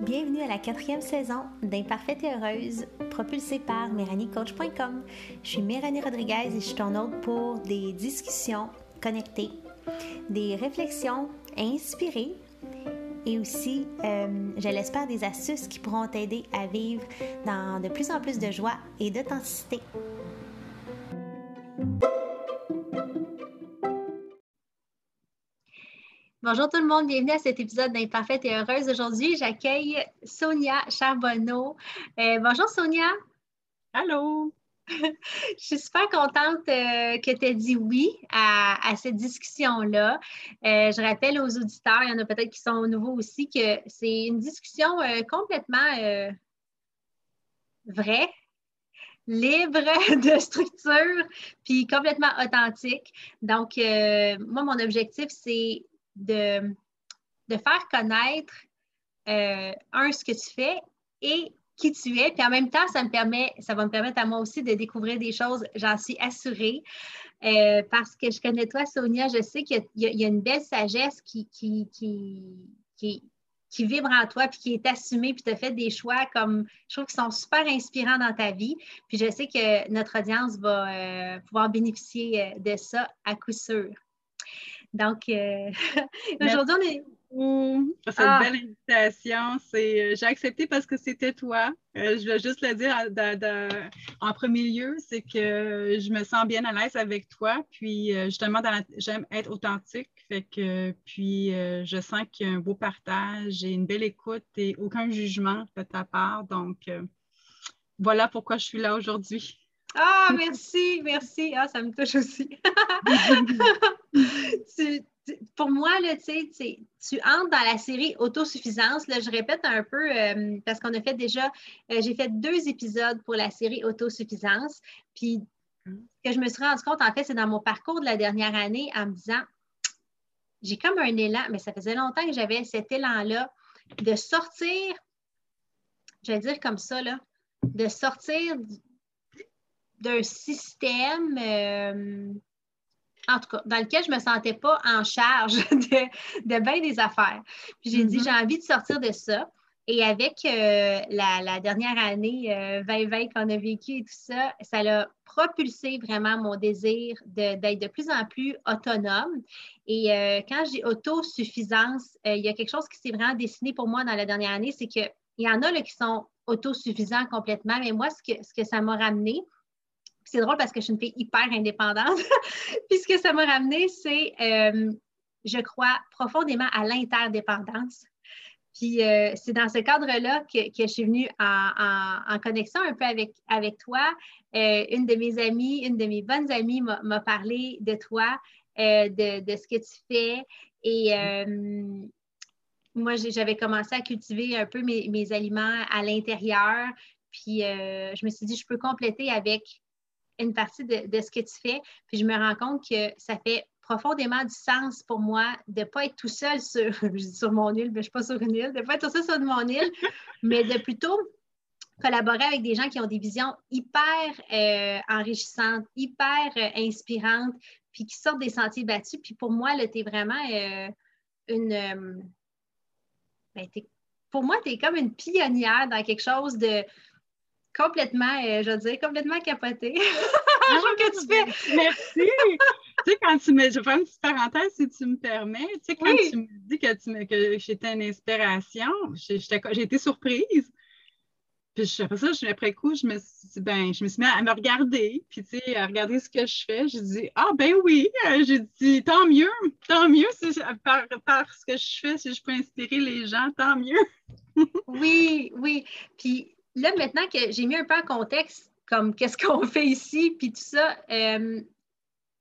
Bienvenue à la quatrième saison d'Imparfaite et Heureuse, propulsée par MéranieCoach.com. Je suis Méranie Rodriguez et je suis ton hôte pour des discussions connectées, des réflexions inspirées et aussi, euh, je l'espère, des astuces qui pourront t'aider à vivre dans de plus en plus de joie et d'authenticité. Bonjour tout le monde, bienvenue à cet épisode d'Imparfaite et Heureuse. Aujourd'hui, j'accueille Sonia Charbonneau. Euh, bonjour Sonia. Allô? je suis super contente euh, que tu aies dit oui à, cette discussion-là. Euh, je rappelle aux auditeurs, il y en a peut-être qui sont nouveaux aussi, que c'est une discussion complètement vraie, libre de structure, puis complètement authentique. Donc, moi, mon objectif, c'est de, de faire connaître, euh, un, ce que tu fais et qui tu es. Puis en même temps, ça, me permet, ça va me permettre à moi aussi de découvrir des choses, j'en suis assurée. Euh, parce que je connais toi, Sonia, je sais qu'il y, a une belle sagesse qui, qui, qui, qui, vibre en toi, puis qui est assumée, puis tu as fait des choix comme je trouve qui sont super inspirants dans ta vie. Puis je sais que notre audience va euh, pouvoir bénéficier de ça à coup sûr. Donc, euh, aujourd'hui, on est. C'est une ah! belle invitation. Euh, j'ai accepté parce que c'était toi. Euh, je veux juste le dire en premier lieu, c'est que je me sens bien à l'aise avec toi. Puis justement, j'aime être authentique. Fait que puis je sens qu'il y a un beau partage et une belle écoute et aucun jugement de ta part. Donc voilà pourquoi je suis là aujourd'hui. Ah, merci, merci. Ah, ça me touche aussi. pour moi, là, tu entres dans la série autosuffisance. Là, je répète un peu euh, parce qu'on a fait déjà, euh, j'ai fait deux épisodes pour la série autosuffisance. Puis, ce que je me suis rendu compte, en fait, c'est dans mon parcours de la dernière année en me disant, j'ai comme un élan, mais ça faisait longtemps que j'avais cet élan-là de sortir, je vais dire comme ça, là, de sortir d'un système, euh, en tout cas, dans lequel je ne me sentais pas en charge de, de bien des affaires. Puis j'ai dit, mm-hmm. j'ai envie de sortir de ça. Et avec euh, la, dernière année 2020 euh, qu'on a vécu et tout ça, ça a propulsé vraiment mon désir d'être de, plus en plus autonome. Et quand j'ai autosuffisance, il y a quelque chose qui s'est vraiment dessiné pour moi dans la dernière année, c'est qu'il y en a là, qui sont autosuffisants complètement, mais moi, ce que, ce que ça m'a ramené, c'est drôle parce que je suis une fille hyper indépendante. Puis ce que ça m'a ramené, c'est, euh, je crois profondément à l'interdépendance. Puis euh, c'est dans ce cadre-là que, je suis venue en, connexion un peu avec, avec toi. Euh, une de mes amies, une de mes bonnes amies m'a parlé de toi, de, ce que tu fais. Et moi, j'avais commencé à cultiver un peu mes, mes aliments à l'intérieur. Puis je me suis dit, je peux compléter avec une partie de, ce que tu fais. Puis je me rends compte que ça fait profondément du sens pour moi de ne pas être tout seul sur, sur mon île, mais je ne suis pas sur une île, de ne pas être tout seul sur mon île, mais de plutôt collaborer avec des gens qui ont des visions hyper euh, enrichissantes, hyper euh, inspirantes, puis qui sortent des sentiers battus. Puis pour moi, tu es vraiment euh, une... Ben, pour moi, tu es comme une pionnière dans quelque chose de complètement, euh, je veux dire, complètement capoté. Ah, que tu fais. Merci. tu sais, quand tu me. Je vais faire une petite parenthèse si tu me permets. Tu sais, quand tu me dis que, tu me, que j'étais une inspiration, j'ai été surprise. Puis après ça, après coup, je me suis ben, je me suis mis à me regarder, puis tu sais, à regarder ce que je fais. J'ai dit Ah ben oui, euh, j'ai dit tant mieux, tant mieux si, par, par, ce que je fais, si je peux inspirer les gens, tant mieux. oui, oui. Puis là, maintenant que j'ai mis un peu en contexte, comme qu'est-ce qu'on fait ici, puis tout ça, euh,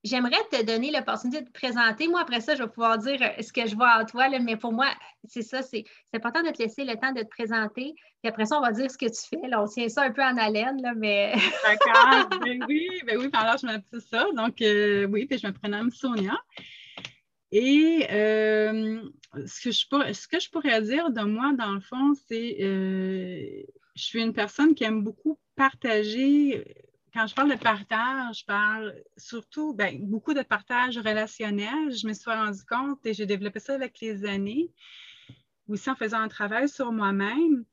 j'aimerais te donner l'opportunité de te présenter. Moi, après ça, je vais pouvoir dire euh, ce que je vois en toi, mais pour moi, c'est ça, c'est important de te laisser le temps de te présenter. Puis après ça, on va dire ce que tu fais. Là, on tient ça un peu en haleine, là, mais. D'accord. ben oui, ben oui, alors je m'appelle ça. Donc, euh, oui, puis je me prénomme Sonia. Et ce, que je pourrais, ce que je pourrais dire de moi, dans le fond, c'est je suis une personne qui aime beaucoup partager quand je parle de partage, je parle surtout, ben, beaucoup de partage relationnel. Je me suis rendu compte et j'ai développé ça avec les années, aussi en faisant un travail sur moi-même,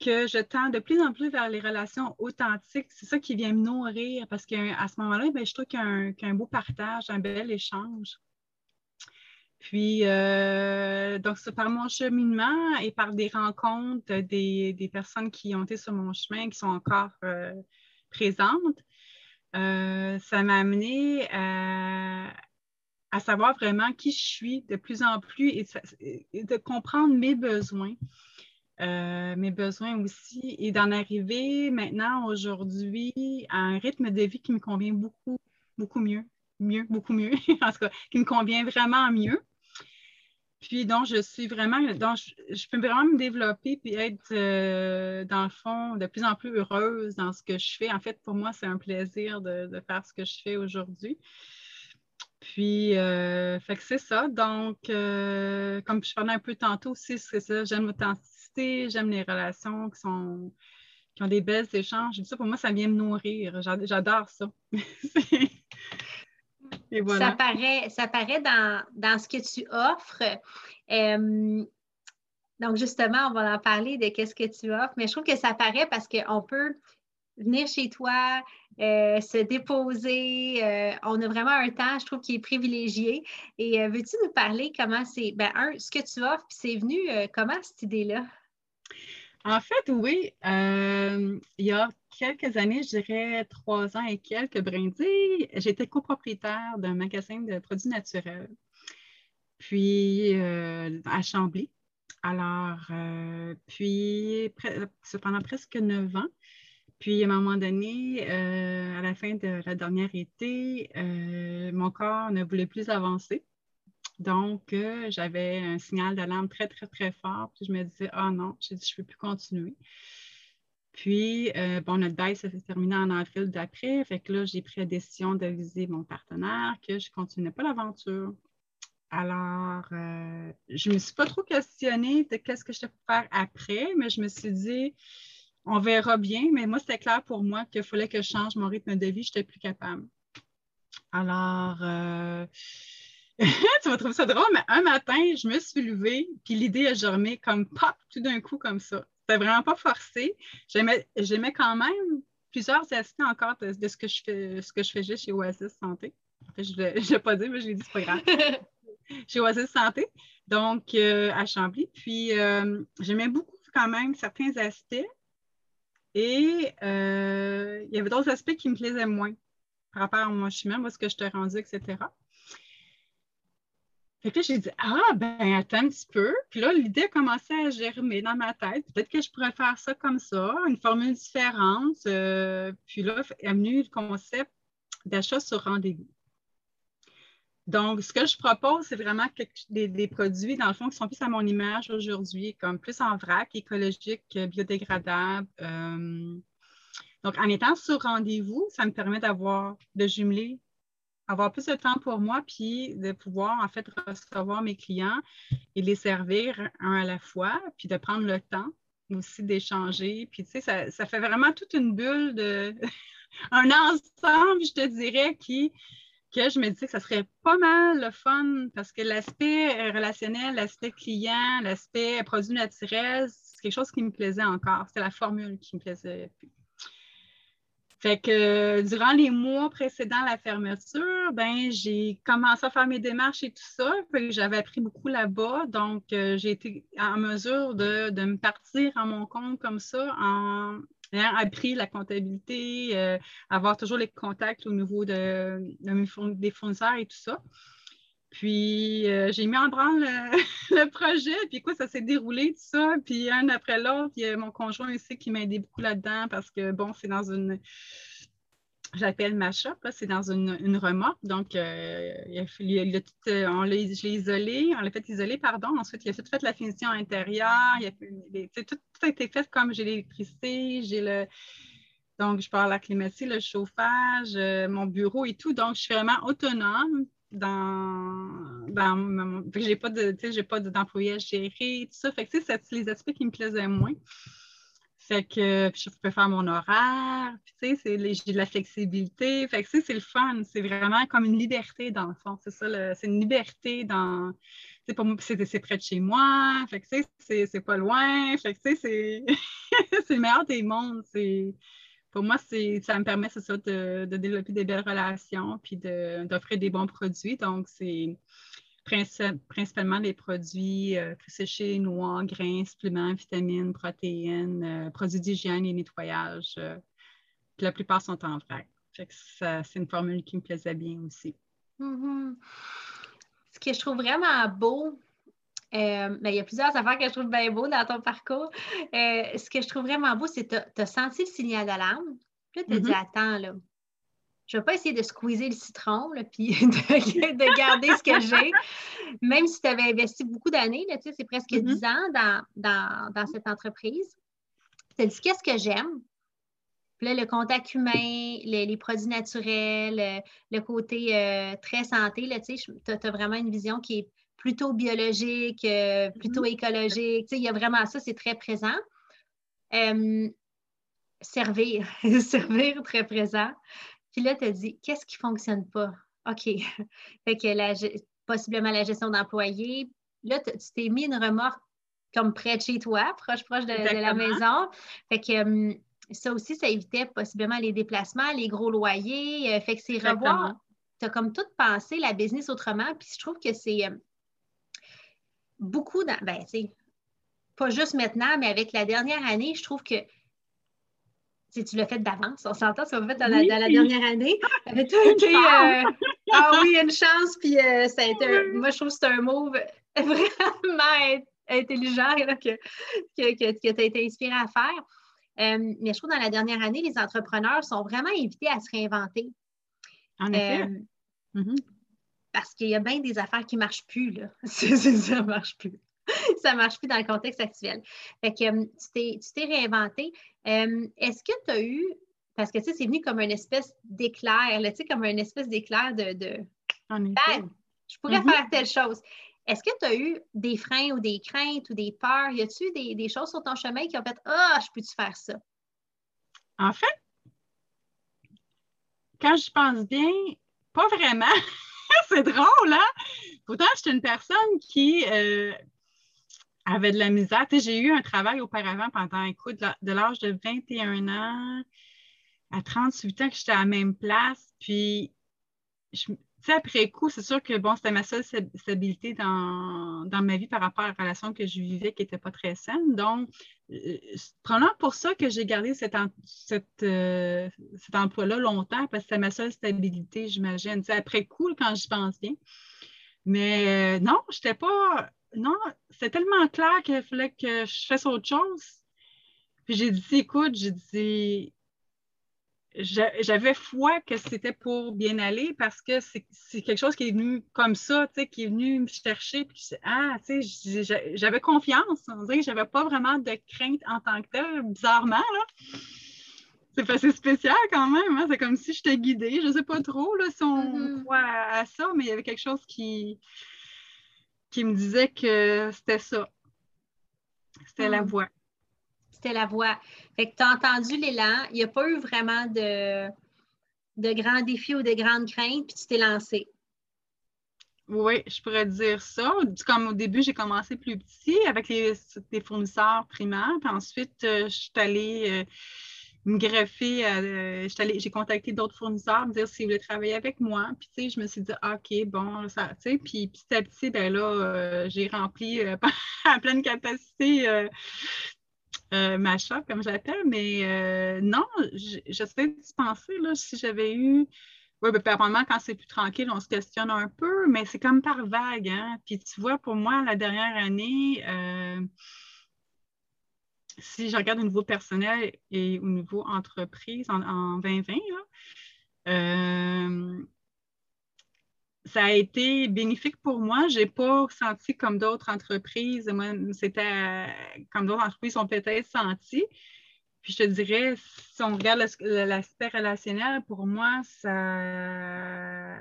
que je tends de plus en plus vers les relations authentiques. C'est ça qui vient me nourrir parce qu'à ce moment-là, ben, je trouve qu'il beau partage, un bel échange. Puis, euh, donc, c'est par mon cheminement et par des rencontres des, personnes qui ont été sur mon chemin, qui sont encore euh, présentes, euh, ça m'a amené à, savoir vraiment qui je suis de plus en plus et, de comprendre mes besoins. mes besoins aussi, et d'en arriver maintenant aujourd'hui à un rythme de vie qui me convient beaucoup, beaucoup mieux, mieux, beaucoup mieux, en tout cas, qui me convient vraiment mieux. Puis donc, je suis vraiment, donc, je, peux vraiment me développer puis être, euh, dans le fond, de plus en plus heureuse dans ce que je fais. En fait, pour moi, c'est un plaisir de, faire ce que je fais aujourd'hui. Puis, euh, fait que c'est ça. Donc, euh, comme je parlais un peu tantôt aussi, c'est ça, j'aime l'authenticité, j'aime les relations qui sont qui ont des belles échanges. Ça, pour moi, ça vient me nourrir. J'adore ça. Ça paraît, ça paraît dans, ce que tu offres. Euh, donc, justement, on va en parler de qu'est-ce que tu offres, mais je trouve que ça paraît parce qu'on peut venir chez toi, euh, se déposer. Euh, on a vraiment un temps, je trouve, qui est privilégié. Et veux-tu nous parler comment c'est, ben, un, ce que tu offres, puis c'est venu, comment cette idée-là? En fait, oui. il y a quelques années, je dirais trois ans et quelques brindilles, j'étais copropriétaire d'un magasin de produits naturels. Puis euh, à Chambly. Alors, euh, puis pendant presque neuf ans. Puis à un moment donné, euh, à la fin de la dernière été, mon corps ne voulait plus avancer. Donc, j'avais un signal d'alarme très, très, très fort. Puis je me disais, ah oh non, je ne peux plus continuer. Puis, euh, bon, notre bail, s'est terminé en avril d'après. Fait que là, j'ai pris la décision de viser mon partenaire, que je ne continuais pas l'aventure. Alors, euh, je ne me suis pas trop questionnée de qu'est-ce que je devais faire après, mais je me suis dit, on verra bien. Mais moi, c'était clair pour moi qu'il fallait que je change mon rythme de vie. Je n'étais plus capable. Alors, euh, tu vas trouver ça drôle, mais un matin, je me suis levée, puis l'idée a germé comme pop, tout d'un coup, comme ça. C'était vraiment pas forcé. J'aimais quand même plusieurs aspects encore de, ce que je fais, ce que je faisais chez Oasis Santé. je ne l'ai pas dit, mais je l'ai dit, c'est pas grave. chez Oasis Santé, donc euh, à Chambly. Puis euh, j'aimais beaucoup quand même certains aspects. Et euh, il y avait d'autres aspects qui me plaisaient moins par rapport à mon chemin, moi, ce que je t'ai rendu, etc. Fait que j'ai dit, ah, ben, attends un petit peu. Puis là, l'idée a commencé à germer dans ma tête. Peut-être que je pourrais faire ça comme ça, une formule différente. Euh, puis là, est venu le concept d'achat sur rendez-vous. Donc, ce que je propose, c'est vraiment des, produits, dans le fond, qui sont plus à mon image aujourd'hui, comme plus en vrac, écologique, biodégradable. Euh, donc, en étant sur rendez-vous, ça me permet d'avoir, de jumeler avoir plus de temps pour moi, puis de pouvoir en fait recevoir mes clients et les servir un à la fois, puis de prendre le temps aussi d'échanger. Puis tu sais, ça, ça, fait vraiment toute une bulle de un ensemble, je te dirais, qui que je me disais que ça serait pas mal le fun parce que l'aspect relationnel, l'aspect client, l'aspect produit naturel, c'est quelque chose qui me plaisait encore. C'est la formule qui me plaisait. Fait que durant les mois précédant la fermeture, ben j'ai commencé à faire mes démarches et tout ça. J'avais appris beaucoup là-bas. Donc, euh, j'ai été en mesure de, me partir à mon compte comme ça en ayant appris la comptabilité, euh, avoir toujours les contacts au niveau de, des fournisseurs et tout ça. Puis euh, j'ai mis en branle le, projet, puis quoi, ça s'est déroulé tout ça, puis un après l'autre, il y a mon conjoint aussi qui m'a aidé beaucoup là-dedans parce que bon, c'est dans une j'appelle ma shop, c'est dans une, remorque. Donc, euh, il a, il tout, euh, on l'a, je l'ai isolé, on l'a fait isoler, pardon. Ensuite, il a fait, fait la finition intérieure. A tout, tout, a été fait comme j'ai l'électricité, j'ai le. Donc, je parle la climatique, le chauffage, mon bureau et tout. Donc, je suis vraiment autonome dans, j'ai pas de j'ai pas d'employé à gérer tout ça fait que c'est les aspects qui me plaisaient moins Fait que je peux faire mon horaire, puis sais, j'ai de la flexibilité. Fait que c'est le fun. C'est vraiment comme une liberté dans le fond. C'est ça, c'est une liberté dans. Pour c'est près de chez moi. Fait que c'est pas loin. Fait que c'est le meilleur des mondes. Pour moi, ça me permet, ça, de, développer des belles relations puis d'offrir des bons produits. Donc, c'est principalement les produits euh, séchés, noix, grains, suppléments, vitamines, protéines, euh, produits d'hygiène et nettoyage. Euh, la plupart sont en vrac. c'est une formule qui me plaisait bien aussi. Mm-hmm. Ce que je trouve vraiment beau, ben, il y a plusieurs affaires que je trouve bien beau dans ton parcours. ce que je trouve vraiment beau, c'est que tu as senti le signal d'alarme. Puis là, tu as dit mm-hmm. Attends, là, je ne vais pas essayer de squeezer le citron, puis de, garder ce que j'ai, même si tu avais investi beaucoup d'années, c'est presque mm-hmm. dix ans dans, cette entreprise. Tu as dit qu'est-ce que j'aime? Puis là, le contact humain, les, produits naturels, le, côté euh, très santé, tu as, vraiment une vision qui est plutôt biologique, euh, plutôt mm-hmm. écologique. Il y a vraiment ça, c'est très présent. Euh, servir, servir très présent. Puis là, tu as dit, qu'est-ce qui ne fonctionne pas? OK. fait que possiblement la gestion d'employés. Là, tu t'es mis une remorque comme près de chez toi, proche, proche de, la maison. Fait que hum, ça aussi, ça évitait possiblement les déplacements, les gros loyers. Euh, fait que c'est revoir. Tu as comme tout pensé la business autrement. Puis je trouve que c'est beaucoup dans. Ben, tu pas juste maintenant, mais avec la dernière année, je trouve que tu l'as fait d'avance, on s'entend, ça va fait dans, la, dernière année. Euh, ah oui, une chance, puis euh, ça a été, moi je trouve que c'est un move vraiment intelligent que, que, que, tu as été inspiré à faire. Euh, mais je trouve que dans la dernière année, les entrepreneurs sont vraiment invités à se réinventer. En effet. Mm-hmm. Parce qu'il y a bien des affaires qui ne marchent plus, là. ça ne marche plus. ça ne marche plus dans le contexte actuel. Fait que tu t'es réinventé. Est-ce que tu as eu, parce que tu sais, c'est venu comme une espèce d'éclair, tu sais, comme une espèce d'éclair de, de je pourrais mm-hmm. faire telle chose. Est-ce que tu as eu des freins ou des craintes ou des peurs? Y a-tu des, des choses sur ton chemin qui ont fait Ah, je peux-tu faire ça? En fait, quand je pense bien, pas vraiment. c'est drôle, hein? Pourtant, je suis une personne qui, euh, avait de la misère. j'ai eu un travail auparavant pendant, écoute, de l'âge de 21 ans à 38 ans que j'étais à la même place. Puis, après coup, c'est sûr que bon, c'était ma seule stabilité dans, ma vie par rapport à la relation que je vivais qui n'était pas très saine. Donc, euh, prenant pour ça que j'ai gardé cet, euh, cet emploi-là longtemps parce que c'était ma seule stabilité, j'imagine. Après coup, quand j'y pense bien. Mais euh, non, je n'étais pas non, c'est tellement clair qu'il fallait que je fasse autre chose. Puis j'ai dit, écoute, j'ai dit, j'avais foi que c'était pour bien aller parce que c'est quelque chose qui est venu comme ça, tu sais, qui est venu me chercher. Puis, ah, tu sais, j'avais confiance. On dirait que j'avais pas vraiment de crainte en tant que tel, bizarrement, là. C'est assez spécial quand même. Hein. C'est comme si je j'étais guidée. Je sais pas trop là, si on voit à ça, mais il y avait quelque chose qui, qui me disait que c'était ça. C'était la hmm. voix. La voix. Fait que tu as entendu l'élan. Il n'y a pas eu vraiment de, de grands défis ou de grandes craintes, puis tu t'es lancé. Oui, je pourrais dire ça. Comme au début, j'ai commencé plus petit avec les, fournisseurs primaires, puis ensuite, euh, je suis allée. Euh, me greffer. Euh, j'ai contacté d'autres fournisseurs, me dire s'ils voulaient travailler avec moi. Puis, tu sais, je me suis dit, OK, bon, ça, tu sais. Puis, petit à petit, ben là, j'ai rempli à pleine capacité ma shop, comme j'appelle. Mais non, j'essaie de penser, là, si j'avais eu. Oui, ben, apparemment, quand c'est plus tranquille, on se questionne un peu, mais c'est comme par vague. Hein? Puis, tu vois, pour moi, la dernière année, si je regarde au niveau personnel et au niveau entreprise en, 2020, euh, ça a été bénéfique pour moi. Je n'ai pas senti comme d'autres entreprises. Moi, c'était comme d'autres entreprises ont peut-être senti. Puis je te dirais, si on regarde l'aspect relationnel, pour moi, ça,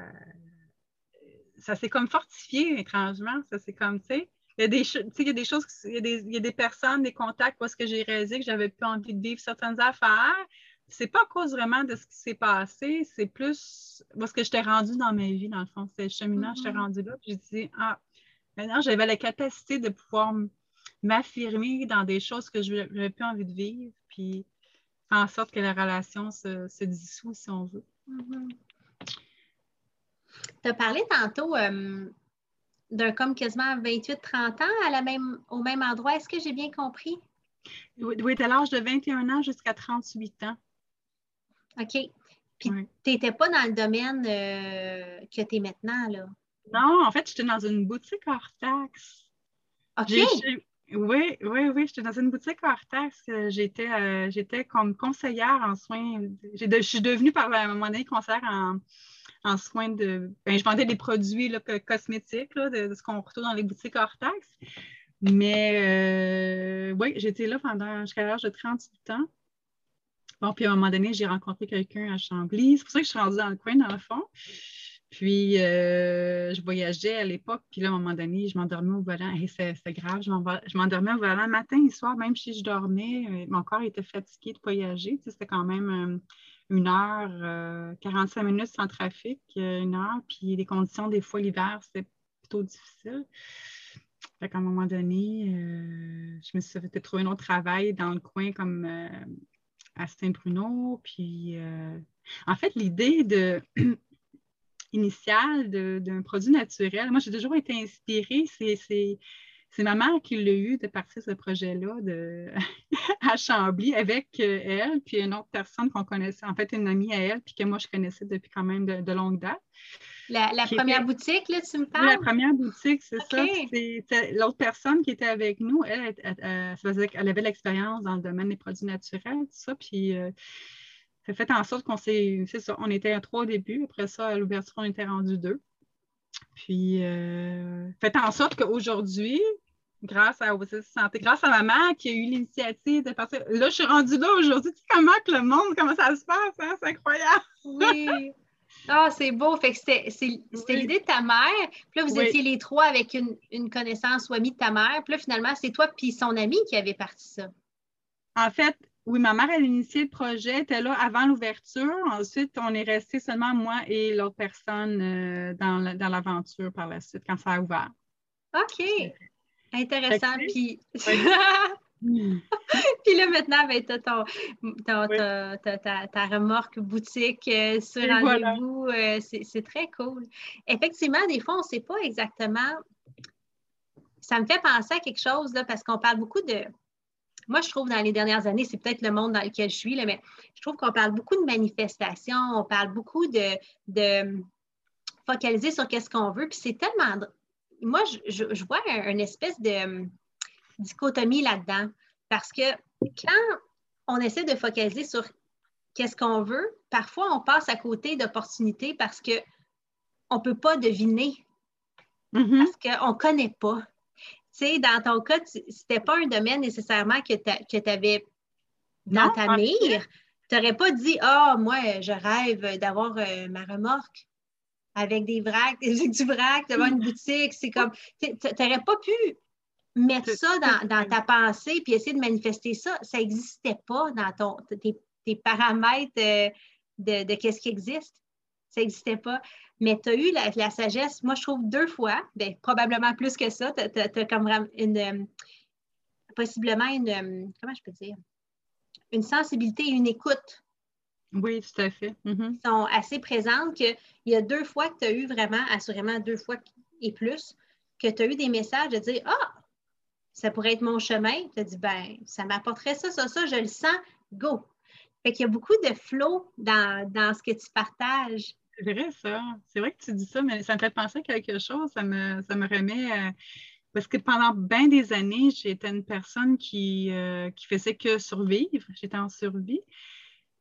ça s'est comme fortifié étrangement. Ça c'est comme, tu sais, il y a des, il y a des choses, il y a des, il y a des personnes, des contacts parce que j'ai réalisé que j'avais plus envie de vivre certaines affaires. C'est pas à cause vraiment de ce qui s'est passé, c'est plus parce que j'étais rendue dans ma vie, dans le fond. C'est cheminant, j'étais mm-hmm. rendue là. Puis j'ai dit, ah, maintenant j'avais la capacité de pouvoir m'affirmer dans des choses que je n'avais plus envie de vivre, puis faire en sorte que la relation se, se dissout, si on veut. Mm-hmm. Tu as parlé tantôt euh, d'un comme quasiment 28-30 ans à la même, au même endroit. Est-ce que j'ai bien compris? Oui, oui à l'âge de 21 ans jusqu'à 38 ans. OK. Puis tu n'étais pas dans le domaine euh, que tu es maintenant, là? Non, en fait, j'étais dans une boutique hors taxe. OK. Oui, oui, oui, j'étais dans une boutique hors taxe. J'étais, euh, j'étais comme conseillère en soins. je suis devenue par un moment donné conseillère en, en soins de. Ben, je vendais des produits là, cosmétiques, là, de, ce qu'on retrouve dans les boutiques hors taxe. Mais euh, oui, j'étais là pendant jusqu'à l'âge de 38 ans. Bon, puis à un moment donné, j'ai rencontré quelqu'un à Chambly. C'est pour ça que je suis rendue dans le coin, dans le fond. Puis, euh, je voyageais à l'époque, puis là, à un moment donné, je m'endormais au volant. Et c'est grave, je m'endormais au volant matin et soir, même si je dormais. Euh, mon corps était fatigué de voyager. c'était quand même une heure, 45 euh, minutes sans trafic, euh, une heure, puis les conditions, des fois, l'hiver, c'était plutôt difficile. Fait qu'à un moment donné, euh, je me suis fait trouver un autre travail dans le coin comme à Saint-Bruno. Puis, en fait, l'idée initiale d'un produit naturel, moi, j'ai toujours été inspirée. C'est c'est ma mère qui l'a eu de partir ce projet-là à Chambly avec euh, elle, puis une autre personne qu'on connaissait, en fait une amie à elle, puis que moi je connaissais depuis quand même de, longue date. La, première boutique, là, tu me parles? la première boutique, c'est ça. L'autre personne qui était avec nous, elle, elle, avait l'expérience dans le domaine des produits naturels, tout ça, puis euh, ça fait en sorte qu'on s'est, c'est ça, on était à trois au début, après ça, à l'ouverture, on était rendu deux. Puis, euh, fait en sorte qu'aujourd'hui, grâce à Santé, grâce à ma mère qui a eu l'initiative de partir. Là, je suis rendue là aujourd'hui. Tu sais comment que le monde, comment ça se passe, hein? C'est incroyable. Oui. Ah, c'est beau. Fait que c'était l'idée de ta mère. Puis là, vous étiez les trois avec une, connaissance ou amie de ta mère. Puis là, finalement, c'est toi puis son ami qui avait parti ça. En fait, oui, ma mère, elle a initié le projet, était là avant l'ouverture. Ensuite, on est resté seulement moi et l'autre personne euh, dans l'aventure par la suite, quand ça a ouvert. OK. Intéressant. Puis... Puis là, maintenant, ben, tu as, ta, remorque boutique euh, sur rendez-vous. Euh, c'est très cool. Effectivement, des fois, on ne sait pas exactement. Ça me fait penser à quelque chose, là, parce qu'on parle beaucoup de. Moi, je trouve dans les dernières années, c'est peut-être le monde dans lequel je suis, là, mais je trouve qu'on parle beaucoup de manifestations, on parle beaucoup de, de focaliser sur qu'est-ce qu'on veut. Puis c'est tellement moi, je, vois une espèce de hum, dichotomie là-dedans. Parce que quand on essaie de focaliser sur qu'est-ce qu'on veut, parfois on passe à côté d'opportunités parce qu'on ne peut pas deviner. Mm-hmm. Parce qu'on ne connaît pas. Tu sais, dans ton cas, ce n'était pas un domaine nécessairement que tu avais dans ta mire. Tu n'aurais pas dit Ah, moi, je rêve d'avoir euh, ma remorque avec des vracs, du vrac devant une boutique. C'est comme, tu n'aurais pas pu mettre ça dans, ta pensée puis essayer de manifester ça. Ça n'existait pas dans ton, tes, paramètres euh, de, de, qu'est-ce qui existe. Ça n'existait pas. Mais tu as eu la, sagesse, moi, je trouve deux fois, ben, probablement plus que ça. Tu as, comme une, euh, possiblement une, euh, comment je peux dire, une sensibilité et une écoute oui, tout à fait. Mm-hmm. sont assez présentes qu'il y a deux fois que tu as eu vraiment, assurément deux fois et plus, que tu as eu des messages de dire Ah, ça pourrait être mon chemin. Tu as dit Ben, ça m'apporterait ça, ça, ça, je le sens, go. Fait qu'il y a beaucoup de flow dans, ce que tu partages. C'est vrai, ça. C'est vrai que tu dis ça, mais ça me fait penser à quelque chose. Ça me, ça me remet. Parce que pendant bien des années, j'étais une personne qui, euh, qui faisait que survivre. J'étais en survie.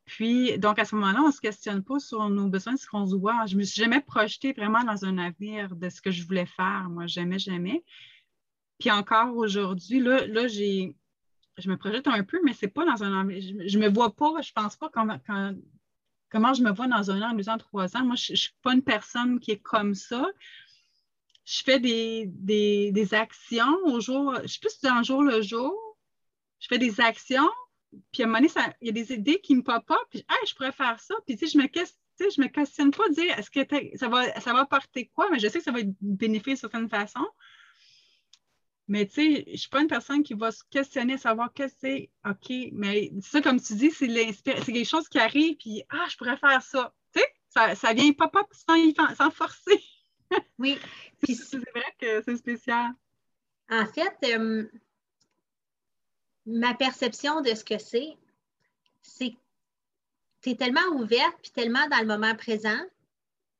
Puis, donc, à ce moment-là, on ne se questionne pas sur nos besoins, ce qu'on se voit. Je ne me suis jamais projetée vraiment dans un avenir de ce que je voulais faire. Moi, jamais, jamais. Puis encore aujourd'hui, là, là j'ai, je me projette un peu, mais ce n'est pas dans un Je ne me vois pas, je ne pense pas comment, comment je me vois dans un an, deux ans, trois ans. Moi, je ne suis pas une personne qui est comme ça. je fais des, des, actions au jour, je suis plus dans jour le jour. Je fais des actions, puis à un moment donné, il y a des idées qui me pop up, puis hey, je pourrais faire ça. Puis tu sais, je me questionne, je me questionne pas de dire est-ce que ça va, ça va apporter quoi, mais je sais que ça va être bénéfique de certaine façon. Mais tu sais, je ne suis pas une personne qui va se questionner, savoir que c'est OK. Mais ça, comme tu dis, c'est quelque chose qui arrive, puis ah, je pourrais faire ça. Tu sais, ça, ça vient pas pas sans, sans forcer. Oui. c'est vrai que c'est spécial. En fait, euh, ma perception de ce que c'est, c'est que tu es tellement ouverte puis tellement dans le moment présent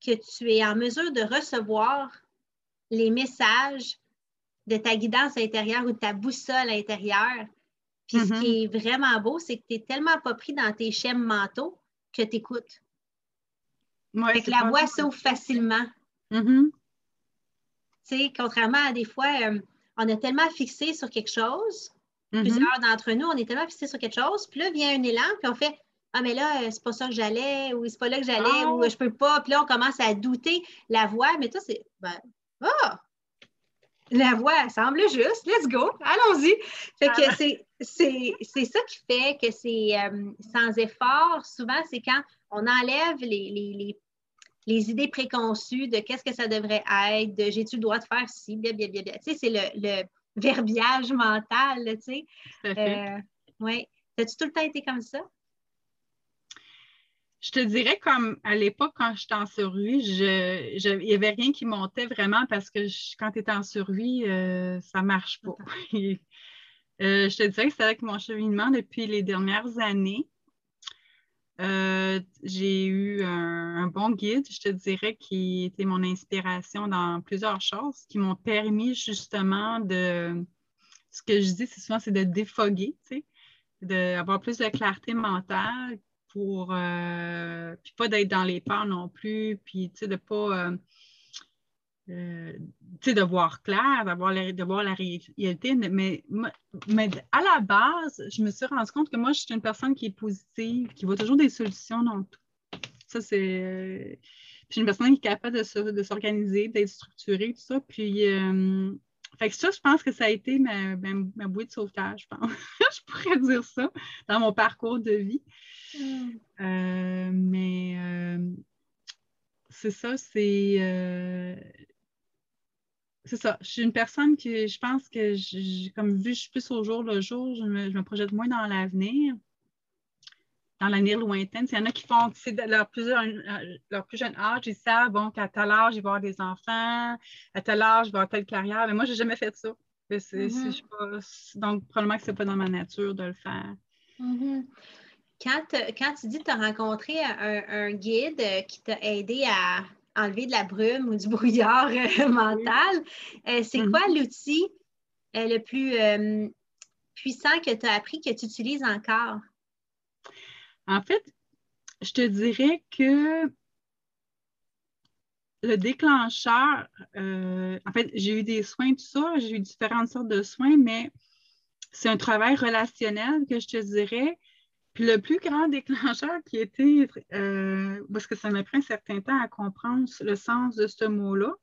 que tu es en mesure de recevoir les messages de ta guidance intérieure ou de ta boussole intérieure. Puis ce qui mm-hmm. est vraiment beau, c'est que tu n'es tellement pas pris dans tes schèmes mentaux que tu écoutes. Ouais, la voix s'ouvre facilement. Mm-hmm. Tu sais, contrairement à des fois, euh, on est tellement fixé sur quelque chose, mm-hmm. plusieurs d'entre nous, on est tellement fixé sur quelque chose, puis là vient un élan, puis on fait Ah, mais là, euh, c'est pas ça que j'allais, ou c'est pas là que j'allais, ou ah! je peux pas. Puis là, on commence à douter la voix, mais toi, c'est ben, Ah! la voix semble juste, let's go, allons-y. Fait que ah. c'est ça qui fait que c'est euh, sans effort. Souvent, c'est quand on enlève les, les, idées préconçues de qu'est-ce que ça devrait être, de j'ai-tu le droit de faire ci, bien, bien, bien, bien. Tu sais, c'est le, verbiage mental, tu sais. Euh, oui. As-tu tout le temps été comme ça? je te dirais comme à l'époque, quand j'étais en survie, il n'y avait rien qui montait vraiment parce que quand tu es en survie, euh, ça ne marche pas. Euh, je te dirais que c'est avec mon cheminement depuis les dernières années. Euh, j'ai eu un, bon guide, je te dirais, qui était mon inspiration dans plusieurs choses, qui m'ont permis justement de. Ce que je dis, souvent, c'est de défoguer, tu sais, d'avoir plus de clarté mentale, pour euh, puis pas d'être dans les peurs non plus, puis tu sais, de pas euh, euh, de voir clair, d'avoir de voir la réalité. Mais, mais à la base, je me suis rendu compte que moi, je suis une personne qui est positive, qui voit toujours des solutions dans tout. Ça, c'est. Puis une personne qui est capable de, s'organiser, d'être structurée, tout ça. Puis fait que ça, je pense que ça a été ma, ma, bouée de sauvetage, je pense. je pourrais dire ça dans mon parcours de vie. Euh, mais euh, c'est ça, c'est. Euh, c'est ça. Je suis une personne qui, je pense que, comme vu je suis plus au jour le jour, je me, projette moins dans l'avenir, dans l'avenir lointaine. Il y en a qui font, leur, leur plus jeune âge, ils savent, bon, qu'à tel âge, ils vont avoir des enfants, à tel âge, ils vont avoir telle carrière. Mais moi, je n'ai jamais fait ça. Mm-hmm. donc, probablement que ce n'est pas dans ma nature de le faire. Mm-hmm quand, tu dis que tu as rencontré un, guide euh, qui t'a aidé à enlever de la brume ou du brouillard euh, mental, euh, c'est mm-hmm. quoi l'outil le plus puissant que tu as appris que tu utilises encore? En fait, je te dirais que le déclencheur, en fait, j'ai eu des soins, tout ça, j'ai eu différentes sortes de soins, mais c'est un travail relationnel que je te dirais. Puis le plus grand déclencheur qui était, euh, parce que ça m'a pris un certain temps à comprendre le sens de ce mot-là,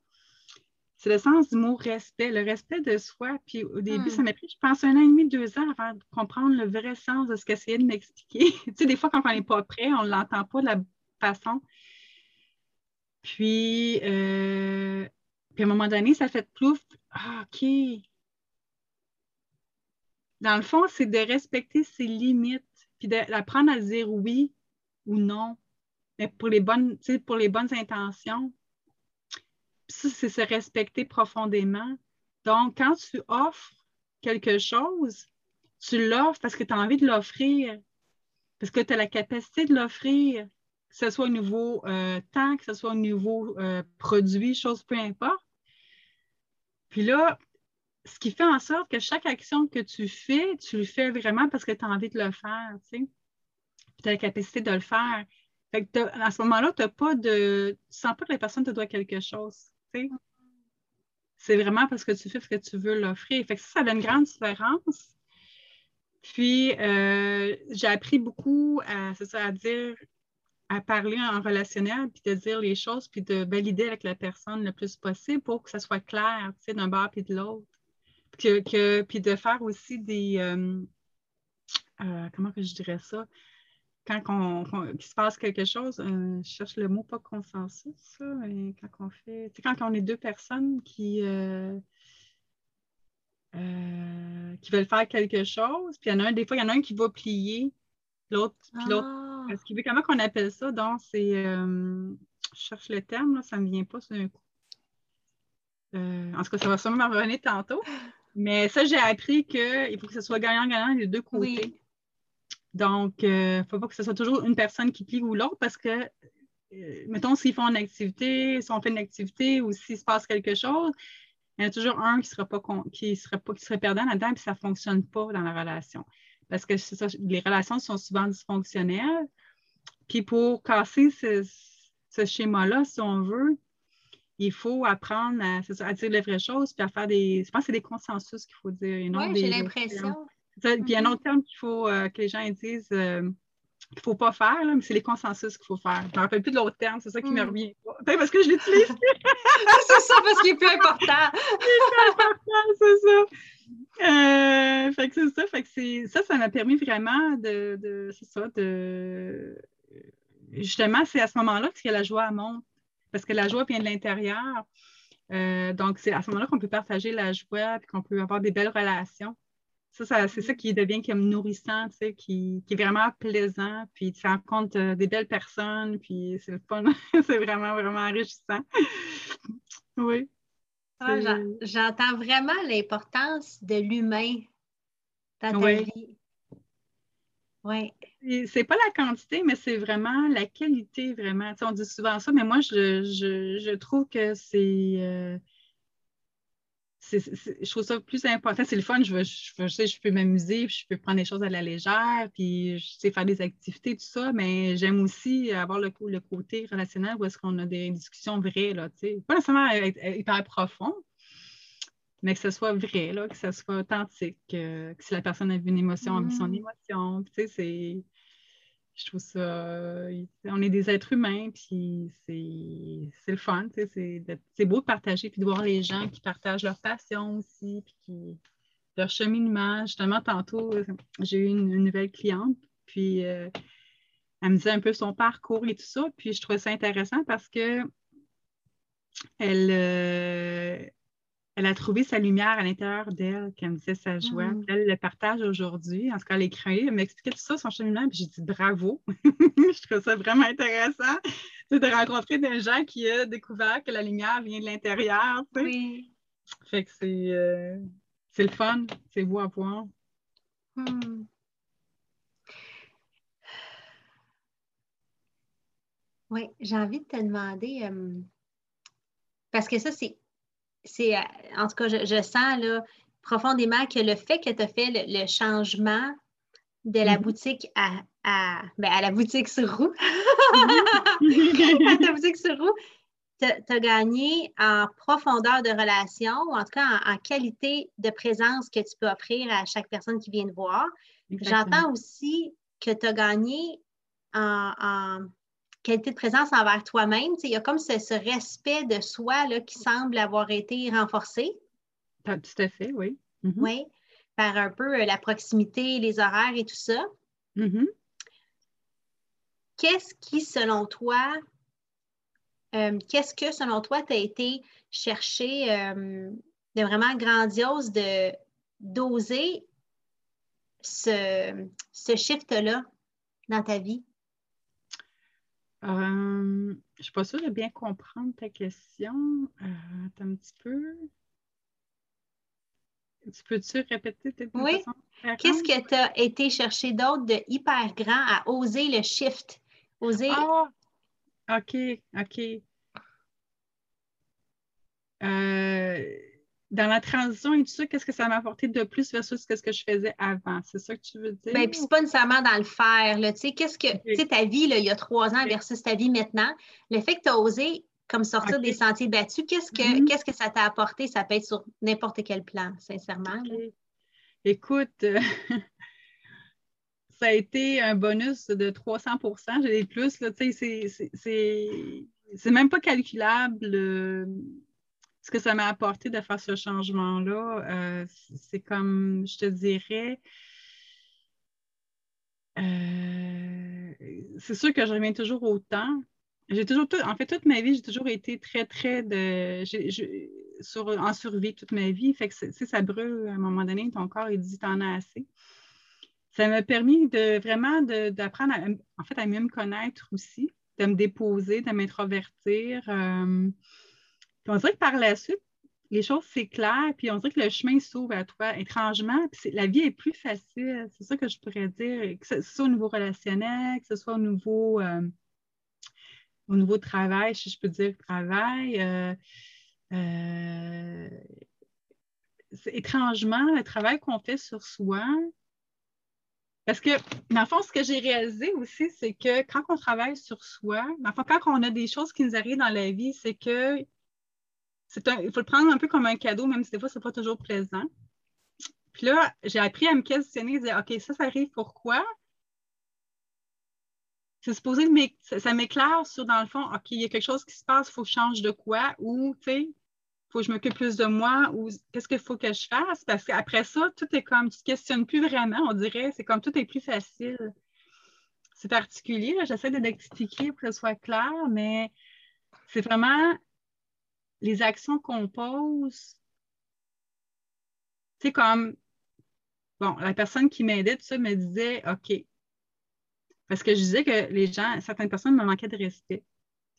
c'est le sens du mot respect, le respect de soi. Puis au début, ça hmm. m'a pris, je pense, un an et demi, deux ans avant de comprendre le vrai sens de ce qu'essayait de m'expliquer. tu sais, des fois, quand on n'est pas prêt, on ne l'entend pas de la façon. Puis, euh, puis à un moment donné, ça fait plouf. Ah, OK. Dans le fond, c'est de respecter ses limites puis d'apprendre à dire oui ou non, mais pour les bonnes, pour les bonnes intentions. ça, c'est se respecter profondément. Donc, quand tu offres quelque chose, tu l'offres parce que tu as envie de l'offrir, parce que tu as la capacité de l'offrir, que ce soit au niveau euh, temps, que ce soit au niveau euh, produit, chose peu importe. Puis là, ce qui fait en sorte que chaque action que tu fais, tu le fais vraiment parce que tu as envie de le faire, tu sais. tu as la capacité de le faire. Fait que à ce moment-là, tu pas de. Tu sens pas que la personne te doit quelque chose. Tu sais. C'est vraiment parce que tu fais ce que tu veux l'offrir. Fait que ça, ça a une grande différence. Puis, euh, j'ai appris beaucoup à, ça, à dire à parler en relationnel, puis de dire les choses, puis de valider avec la personne le plus possible pour que ça soit clair, tu sais, d'un bord puis de l'autre. Que, puis de faire aussi des... Euh, euh, comment que je dirais ça? Quand on, il se passe quelque chose, euh, je cherche le mot, pas consensus, ça, mais quand on fait... Tu sais, quand on est deux personnes qui... qui veulent faire quelque chose, puis il y en a un, des fois, il y en a un qui va plier, l'autre, puis l'autre est-ce qu'il veut comment qu'on appelle ça? Donc, c'est. Je cherche le terme, là, ça ne me vient pas d'un coup. Euh, en tout cas, ça va sûrement me revenir tantôt. Mais ça, j'ai appris qu'il faut que ce soit gagnant-gagnant des deux côtés. Donc, il ne faut pas que ce soit toujours une personne qui plie ou l'autre parce que, euh, mettons, s'ils font une activité, si on fait une activité ou s'il se passe quelque chose, il y en a toujours un qui ne sera pas qui serait pas qui serait perdant là-dedans, puis ça ne fonctionne pas dans la relation. Parce que ça, les relations sont souvent dysfonctionnelles. Puis pour casser ce, schéma-là, si on veut, il faut apprendre à, dire les vraies choses, puis à faire des. Je pense que c'est des consensus qu'il faut dire. Oui, j'ai l'impression. Puis il y a un mm-hmm. autre terme qu'il faut euh, que les gens disent euh, qu'il ne faut pas faire, mais c'est les consensus qu'il faut faire. Je ne me rappelle plus de l'autre terme, c'est ça qui me mm. revient. Parce que je l'utilise. c'est ça, parce qu'il est plus important. plus important, c'est ça. Euh, fait que c'est ça, fait que ça, ça m'a permis vraiment de, de c'est ça, de justement, c'est à ce moment-là que la joie monte, parce que la joie vient de l'intérieur. Euh, donc, c'est à ce moment-là qu'on peut partager la joie et qu'on peut avoir des belles relations. Ça, c'est ça qui devient comme nourrissant, tu sais, qui, est vraiment plaisant, puis tu rencontres euh, des belles personnes, puis c'est le fun. c'est vraiment, vraiment enrichissant. oui. Ah, j'entends vraiment l'importance de l'humain dans ta vie. Oui. C'est pas la quantité, mais c'est vraiment la qualité, vraiment. on dit souvent ça, mais moi, je, trouve que euh, c'est. je trouve ça plus important. C'est le fun, je, je, je peux m'amuser, je peux prendre les choses à la légère, puis je sais faire des activités, tout ça, mais j'aime aussi avoir le, le, côté relationnel où est-ce qu'on a des discussions vraies, là, pas nécessairement hyper profond, mais que ce soit vrai, là, que ce soit authentique, que si la personne a vu une émotion, a vu son mm. émotion. Tu sais, c'est. Je trouve ça. on est des êtres humains, puis c'est le fun. Tu sais, c'est beau de partager, puis de voir les gens qui partagent leur passion aussi, puis qui. leur cheminement. Justement, tantôt, j'ai eu une, nouvelle cliente, puis euh, elle me disait un peu son parcours et tout ça, puis je trouvais ça intéressant parce que elle, euh, elle a trouvé sa lumière à l'intérieur d'elle, qu'elle me disait sa joie. Ah. Elle le partage aujourd'hui. En tout cas, elle écrit, elle m'expliquait tout ça, son cheminement, puis j'ai dit bravo. je trouve ça vraiment intéressant de rencontrer des gens qui ont découvert que la lumière vient de l'intérieur. Oui. Fait que c'est euh, le fun, c'est beau à voir. Hmm. Oui, j'ai envie de te demander, euh, parce que ça, c'est c'est, euh, en tout cas, je, sens là, profondément que le fait que tu as fait le, changement de la mm-hmm. boutique à, à, ben, à, la boutique sur roue, à ta boutique sur roue, tu as gagné en profondeur de relation, ou en tout cas en, qualité de présence que tu peux offrir à chaque personne qui vient te voir. J'entends aussi que tu as gagné en, qualité de présence envers toi-même. Il y a comme ce, respect de soi là, qui semble avoir été renforcé. Tout à fait, oui. Mm-hmm. Oui, par un peu euh, la proximité, les horaires et tout ça. Mm-hmm. Qu'est-ce qui, selon toi, euh, qu'est-ce que, selon toi, tu as été chercher euh, de vraiment grandiose de d'oser ce, ce shift-là dans ta vie? Euh, je ne suis pas sûre de bien comprendre ta question. Euh, attends un petit peu. Tu peux-tu répéter tes Oui. Qu'est-ce que tu as été chercher d'autre de hyper grand à oser le shift? Oser. Ah! OK, OK. Euh, dans la transition et tout ça, qu'est-ce que ça m'a apporté de plus versus ce que je faisais avant? C'est ça que tu veux dire? Bien, puis c'est pas nécessairement dans le faire. Tu sais, qu'est-ce que, tu sais, ta vie, là, il y a trois ans versus ta vie maintenant, le fait que tu as osé comme sortir des sentiers battus, qu'est-ce que, mm-hmm. qu'est-ce que ça t'a apporté? Ça peut être sur n'importe quel plan, sincèrement. Écoute, ça a été un bonus de 300% J'ai des plus, c'est même pas calculable euh, ce que ça m'a apporté de faire ce changement-là. Euh, c'est comme, je te dirais, euh, c'est sûr que je reviens toujours au temps. J'ai toujours, en fait, toute ma vie, j'ai toujours été très, très de, sur, en survie toute ma vie. Fait que si ça brûle à un moment donné, ton corps, il dit t'en as assez. Ça m'a permis de vraiment d'apprendre en fait, à mieux me connaître aussi, de me déposer, de m'introvertir. Euh, on dirait que par la suite, les choses s'éclairent, puis on dirait que le chemin s'ouvre à toi étrangement, puis la vie est plus facile. C'est ça que je pourrais dire, que ce soit au niveau relationnel, que ce soit au niveau, euh, au travail, si je peux dire travail. Euh, euh, étrangement, le travail qu'on fait sur soi, parce que, dans le fond, ce que j'ai réalisé aussi, c'est que quand on travaille sur soi, dans le fond, quand on a des choses qui nous arrivent dans la vie, c'est que il faut le prendre un peu comme un cadeau, même si des fois, ce n'est pas toujours plaisant. Puis là, j'ai appris à me questionner, dire, OK, ça, ça arrive pourquoi? C'est supposé, ça, m'éclaire sur, dans le fond, OK, il y a quelque chose qui se passe, il faut que je change de quoi, ou, tu sais, faut que je m'occupe plus de moi, ou qu'est-ce qu'il faut que je fasse? Parce qu'après ça, tout est comme, tu ne te questionnes plus vraiment, on dirait, c'est comme tout est plus facile. C'est particulier, j'essaie de l'expliquer pour que ce soit clair, mais c'est vraiment les actions qu'on pose, c'est comme, bon, la personne qui m'aidait, tout ça, me disait, OK. Parce que je disais que les gens, certaines personnes me manquaient de respect.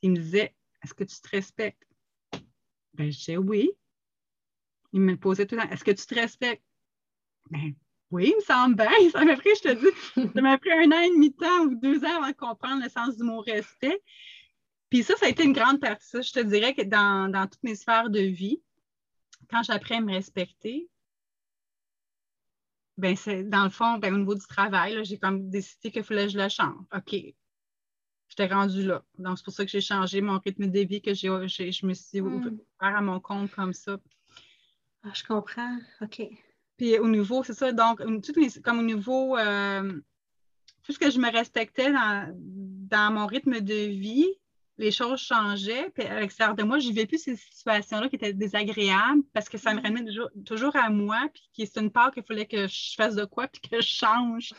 Ils me disaient, est-ce que tu te respectes? Ben, je disais oui. Ils me posaient tout le temps, est-ce que tu te respectes? Ben, oui, il me semble bien. Ça m'a pris, je te dis, ça m'a pris un an et demi de temps ou deux ans avant de comprendre le sens du mot respect. Puis ça, ça a été une grande partie. Je te dirais que dans, toutes mes sphères de vie, quand j'apprends à me respecter, ben c'est dans le fond, ben, au niveau du travail, j'ai comme décidé qu'il fallait que je le change. OK. J'étais rendue là. Donc, c'est pour ça que j'ai changé mon rythme de vie, que j'ai, je me suis hmm. ouvert à mon compte comme ça. Ah, je comprends. OK. Puis au niveau, c'est ça, donc, comme au niveau, euh, tout ce que je me respectais dans, dans mon rythme de vie, les choses changeaient. Puis à l'extérieur de moi, je vivais plus ces situations-là qui étaient désagréables parce que ça me mm-hmm. ramenait toujours, à moi, puis c'est une part qu'il fallait que je fasse de quoi, puis que je change.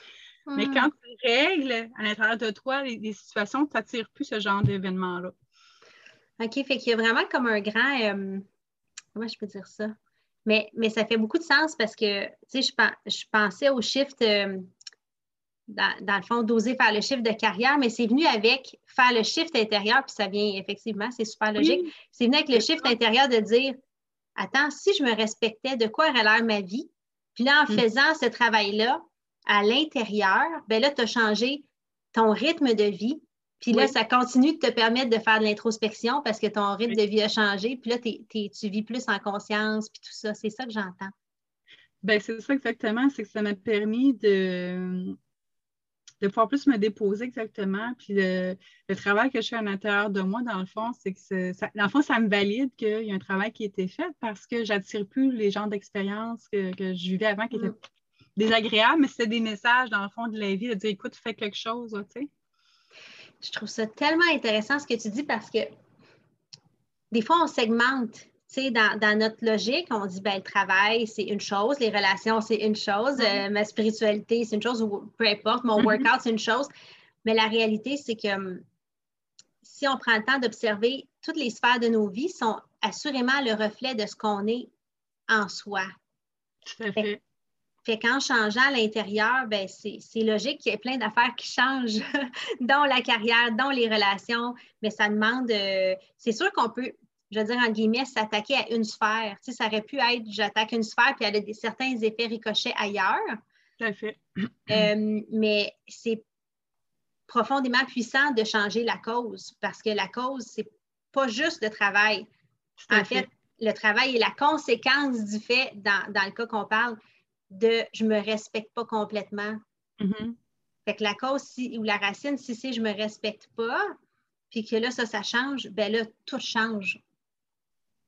Mais mm. quand tu règles à l'intérieur de toi les, situations, tu n'attires plus ce genre d'événement-là. OK, fait qu'il y a vraiment comme un grand. Euh, comment je peux dire ça? Mais, mais ça fait beaucoup de sens parce que, tu sais, je, je pensais au shift. Euh, dans, le fond, d'oser faire le chiffre de carrière, mais c'est venu avec faire le shift intérieur, puis ça vient effectivement, c'est super logique. C'est venu avec le shift intérieur de dire Attends, si je me respectais, de quoi aurait l'air ma vie? Puis là, en mm. faisant ce travail-là à l'intérieur, ben là, tu as changé ton rythme de vie. Puis là, ça continue de te permettre de faire de l'introspection parce que ton rythme de vie a changé. Puis là, tu vis plus en conscience, puis tout ça. C'est ça que j'entends. Ben, c'est ça exactement. C'est que ça m'a permis de, de pouvoir plus me déposer exactement. Puis le, travail que je fais à l'intérieur de moi, dans le fond, c'est que ça, dans le fond, ça me valide qu'il y a un travail qui a été fait parce que j'attire plus les genres d'expériences que, je vivais avant qui étaient désagréables, mais c'était des messages, dans le fond, de la vie, de dire écoute, fais quelque chose, tu sais. Je trouve ça tellement intéressant ce que tu dis parce que des fois, on segmente dans, dans, notre logique, on dit ben, le travail, c'est une chose, les relations, c'est une chose, mm-hmm. euh, ma spiritualité, c'est une chose, ou peu importe, mon mm-hmm. workout, c'est une chose. Mais la réalité, c'est que hum, si on prend le temps d'observer, toutes les sphères de nos vies sont assurément le reflet de ce qu'on est en soi. Tout à fait. Fait qu'en changeant à l'intérieur, ben c'est logique qu'il y ait plein d'affaires qui changent, dans la carrière, dans les relations, mais ça demande, euh, c'est sûr qu'on peut, je veux dire, en guillemets, s'attaquer à une sphère. Tu sais, ça aurait pu être j'attaque une sphère puis elle a des, certains effets ricochets ailleurs. Tout à fait. Euh, mais c'est profondément puissant de changer la cause parce que la cause, c'est pas juste le travail. En fait, le travail est la conséquence du fait, dans, le cas qu'on parle, de je me respecte pas complètement. Mm-hmm. Fait que la cause si, ou la racine, si c'est je me respecte pas, puis que là, ça, ça change, ben là, tout change.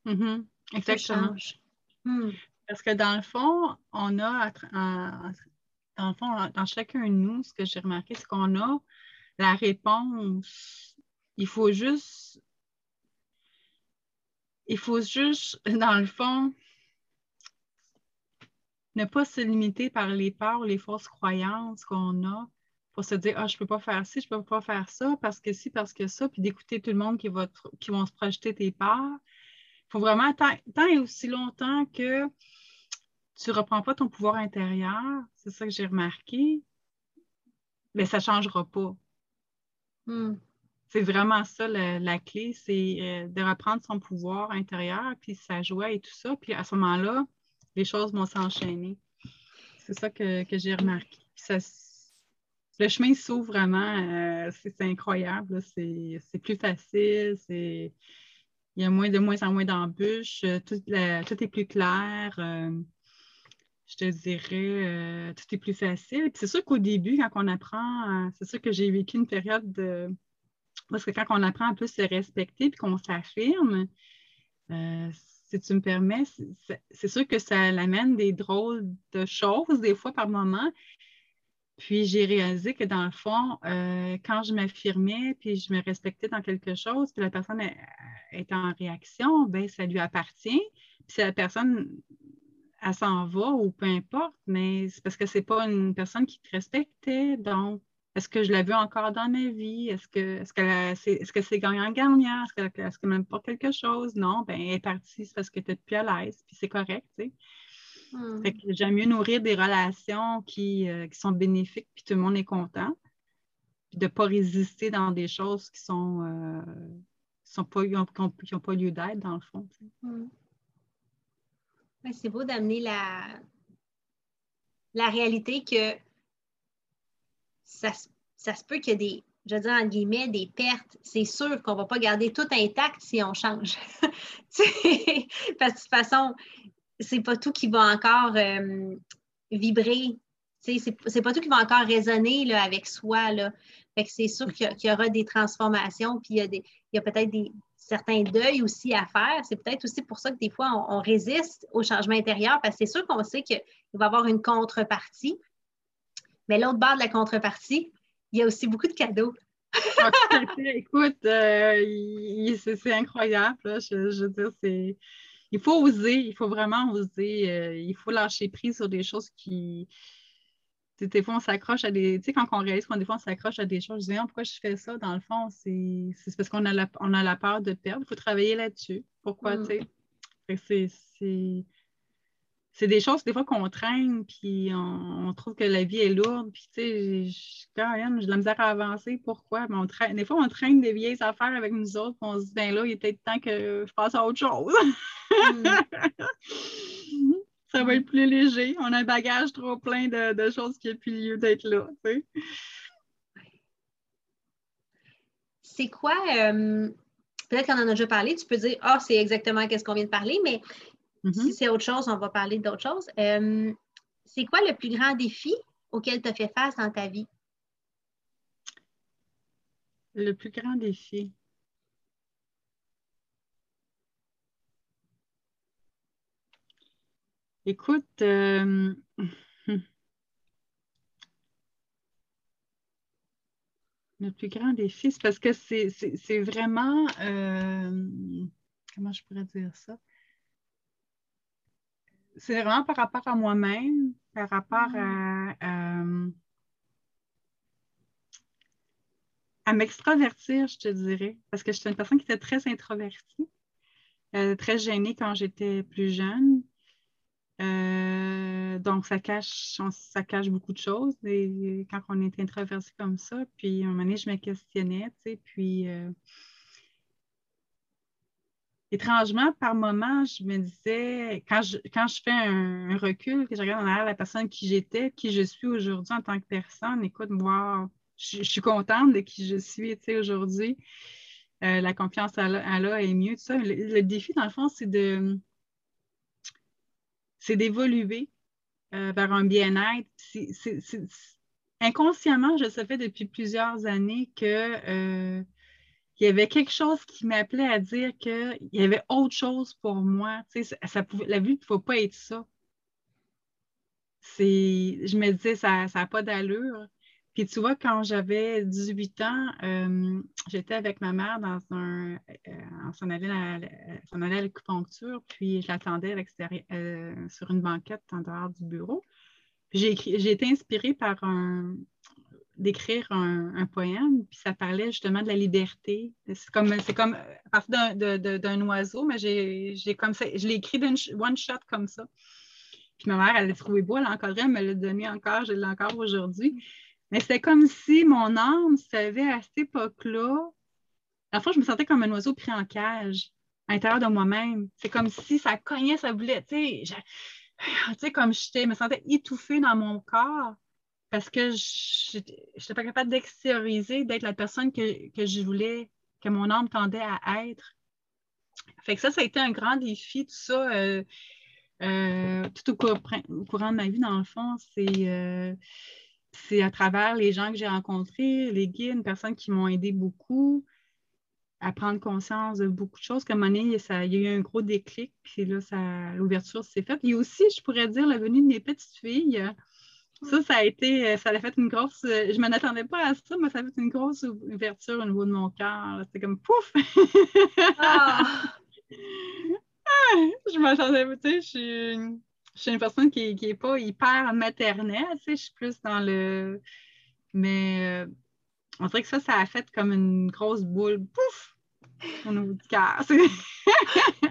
Mm-hmm. Exactement. Hmm. Parce que dans le fond, on a dans le fond, dans chacun de nous, ce que j'ai remarqué, c'est qu'on a la réponse. Il faut juste. Il faut juste, dans le fond, ne pas se limiter par les peurs, les fausses croyances qu'on a pour se dire Ah, je ne peux pas faire ci, je ne peux pas faire ça, parce que ci, parce que ça, puis d'écouter tout le monde qui, va qui vont se projeter tes peurs. Il faut vraiment, tant, tant et aussi longtemps que tu ne reprends pas ton pouvoir intérieur, c'est ça que j'ai remarqué, mais ça ne changera pas. Hmm. C'est vraiment ça la, clé, c'est euh, de reprendre son pouvoir intérieur, puis sa joie et tout ça. Puis à ce moment-là, les choses vont s'enchaîner. C'est ça que, j'ai remarqué. le chemin s'ouvre vraiment, euh, c'est incroyable. C'est plus facile, il y a moins, de moins en moins d'embûches, euh, tout, est plus clair je te dirais, euh, tout est plus facile. c'est sûr qu'au début, quand on apprend, c'est sûr que j'ai vécu une période de. Parce que quand on apprend à plus se respecter puis qu'on s'affirme, euh, si tu me permets, c'est sûr que ça amène des drôles de choses, des fois par moment. Puis j'ai réalisé que dans le fond, euh, quand je m'affirmais puis je me respectais dans quelque chose, puis la personne est en réaction, ben ça lui appartient. Puis si la personne elle s'en va ou peu importe, mais c'est parce que c'est pas une personne qui te respectait. Donc, est-ce que je la veux encore dans ma vie? Est-ce que est-ce c'est est-ce que c'est gagnant-gagnant? Est-ce qu'elle est m'aime pas quelque chose? Non, ben elle est partie, c'est parce que tu es plus à l'aise, puis c'est correct, tu sais. Hmm. j'aime mieux nourrir des relations qui, euh, sont bénéfiques, puis tout le monde est content. Puis de ne pas résister dans des choses qui sont, euh, sont pas, qui n'ont pas lieu d'être, dans le fond. Hmm c'est beau d'amener la, la réalité que ça, se peut qu'il y ait des, je veux dire, en guillemets, des pertes. C'est sûr qu'on ne va pas garder tout intact si on change. Parce que de toute façon, c'est pas tout qui va encore euh, vibrer. C'est pas tout qui va encore résonner là, avec soi. Là. c'est sûr qu'il y, aura des transformations, puis il y a peut-être des, certains deuils aussi à faire. C'est peut-être aussi pour ça que des fois, on, résiste au changement intérieur parce que c'est sûr qu'on sait qu'il va y avoir une contrepartie. Mais l'autre bord de la contrepartie, il y a aussi beaucoup de cadeaux. Ah, Écoute, euh, c'est incroyable. Je, veux dire, c'est. Il faut oser, il faut vraiment oser. Euh, il faut lâcher prise sur des choses qui, des fois, on s'accroche à des. Tu sais, quand on réalise qu'on des fois, on s'accroche à des choses, je dis, ah, pourquoi je fais ça? Dans le fond, c'est parce qu'on a, la, on a la peur de perdre. Il faut travailler là-dessus. Pourquoi, mm. tu sais? C'est des choses, des fois, qu'on traîne, puis on, trouve que la vie est lourde, puis tu sais, quand même, j'ai de la misère à avancer. Pourquoi? on traîne, des fois, on traîne des vieilles affaires avec nous autres, puis on se dit, ben là, il est peut-être temps que je passe à autre chose. Mm. ça va être plus léger. On a un bagage trop plein de, choses qui n'a plus lieu d'être là. C'est quoi, euh, peut-être qu'on en a déjà parlé, tu peux dire, ah, c'est exactement ce qu'on vient de parler, mais mm-hmm. si c'est autre chose, on va parler d'autre chose. Euh, c'est quoi le plus grand défi auquel tu as fait face dans ta vie? Le plus grand défi. Écoute, euh, le plus grand défi, c'est parce que c'est vraiment, euh, comment je pourrais dire ça? C'est vraiment par rapport à moi-même, par rapport à, à, m'extravertir, je te dirais, parce que je suis une personne qui était très introvertie, euh, très gênée quand j'étais plus jeune. Euh, donc, ça cache, ça cache beaucoup de choses et, quand on est introverti comme ça. Puis, à un moment donné, je me questionnais, tu sais, puis euh, étrangement, par moment, je me disais, quand je, quand je fais un, recul, que je regarde en arrière la personne qui j'étais, qui je suis aujourd'hui en tant que personne, écoute, moi, je, suis contente de qui je suis, aujourd'hui. Euh, la confiance à là est mieux, tout ça. le défi, dans le fond, c'est de c'est d'évoluer euh, vers un bien-être. inconsciemment, je savais depuis plusieurs années que euh, il y avait quelque chose qui m'appelait à dire qu'il y avait autre chose pour moi. Ça, la vie ne pouvait pas être ça. je me disais, ça n'a pas d'allure. Puis tu vois, quand j'avais 18 ans, euh, j'étais avec ma mère dans un. Euh, on s'en allait, à, l'acupuncture, puis je l'attendais euh, sur une banquette en dehors du bureau. J'ai été inspirée par un d'écrire un, poème, puis ça parlait justement de la liberté. C'est comme, c'est comme à partir d'un oiseau, mais j'ai comme ça, je l'ai écrit d'une one shot comme ça. Puis ma mère, elle l'a trouvé beau, elle l'a encadré, elle me l'a donné encore, je l'ai encore aujourd'hui. Mais c'est comme si mon âme savait à cette époque-là. La fois, je me sentais comme un oiseau pris en cage à l'intérieur de moi-même. C'est comme si ça cognait, ça voulait, tu sais, comme j'étais, je me sentais étouffée dans mon corps parce que je n'étais pas capable d'extérioriser, d'être la personne que, je voulais, que mon âme tendait à être. Fait que ça, ça a été un grand défi, tout ça, euh, euh, tout au, courant de ma vie, dans le fond, c'est euh, c'est à travers les gens que j'ai rencontrés, les guides, les personnes qui m'ont aidé beaucoup à prendre conscience de beaucoup de choses. Comme un il y a eu un gros déclic, puis là, l'ouverture s'est faite. Et aussi, je pourrais dire, la venue de mes petites filles. Ça, ça a été, ça a fait une grosse. Je ne m'en attendais pas à ça, mais ça a fait une grosse ouverture au niveau de mon cœur. C'était comme pouf! Ah! je m'attendais, tu sais, je suis je suis une personne qui n'est pas hyper maternelle, tu sais, je suis plus dans le. Mais euh, on dirait que ça, ça a fait comme une grosse boule, pouf, au niveau du cœur.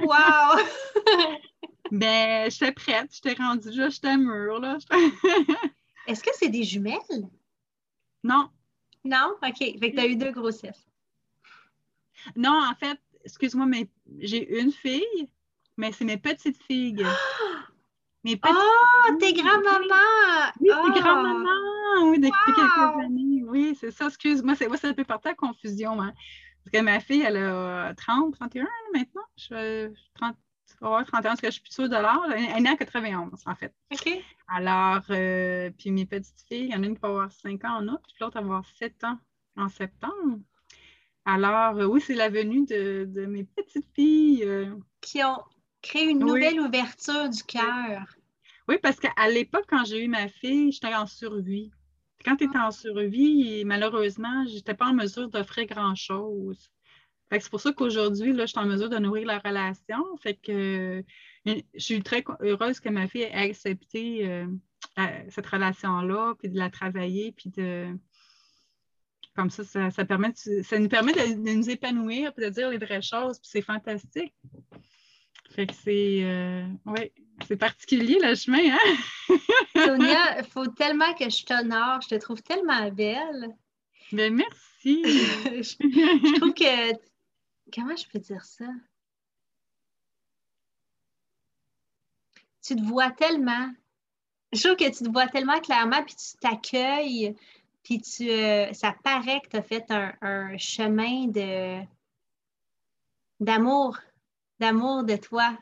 wow! Mais j'étais prête, j'étais rendue là, j'étais mûre, là. Est-ce que c'est des jumelles? Non. Non? OK. Fait que tu as eu deux grossesses. Non, en fait, excuse-moi, mais j'ai une fille, mais c'est mes petites filles. Mes petites oh, tes grand-maman! Oui, tes ah! grand-maman! Oui, depuis quelques années. Oui, c'est ça, excuse-moi. C'est, ouais, ça peut porter à confusion. Hein. Parce que ma fille, elle a euh, 30, 31 maintenant. Je, 30, ouais, 31, que je suis plus sûre de l'âge. Elle est en 91, en fait. OK. Alors, euh, puis mes petites filles, il y en a une qui va avoir 5 ans en août, puis l'autre va avoir 7 ans en septembre. Alors, euh, oui, c'est la venue de, mes petites filles. Euh. Qui ont créé une nouvelle ouverture du cœur. Oui, parce qu'à l'époque, quand j'ai eu ma fille, j'étais en survie. Quand tu es ah. en survie, malheureusement, je n'étais pas en mesure d'offrir grand-chose. C'est pour ça qu'aujourd'hui, je suis en mesure de nourrir la relation. Fait que je suis très heureuse que ma fille ait accepté euh, cette relation-là, puis de la travailler, puis de. Comme ça, ça, permet ça nous permet de, de, nous épanouir, puis de dire les vraies choses, puis c'est fantastique. Fait que c'est euh, c'est particulier le chemin, hein? Sonia, il faut tellement que je t'honore, je te trouve tellement belle. Ben merci. je, trouve que comment je peux dire ça? Tu te vois tellement. Je trouve que tu te vois tellement clairement, puis tu t'accueilles, puis tu euh, ça paraît que tu as fait un, chemin de d'amour d'amour de toi.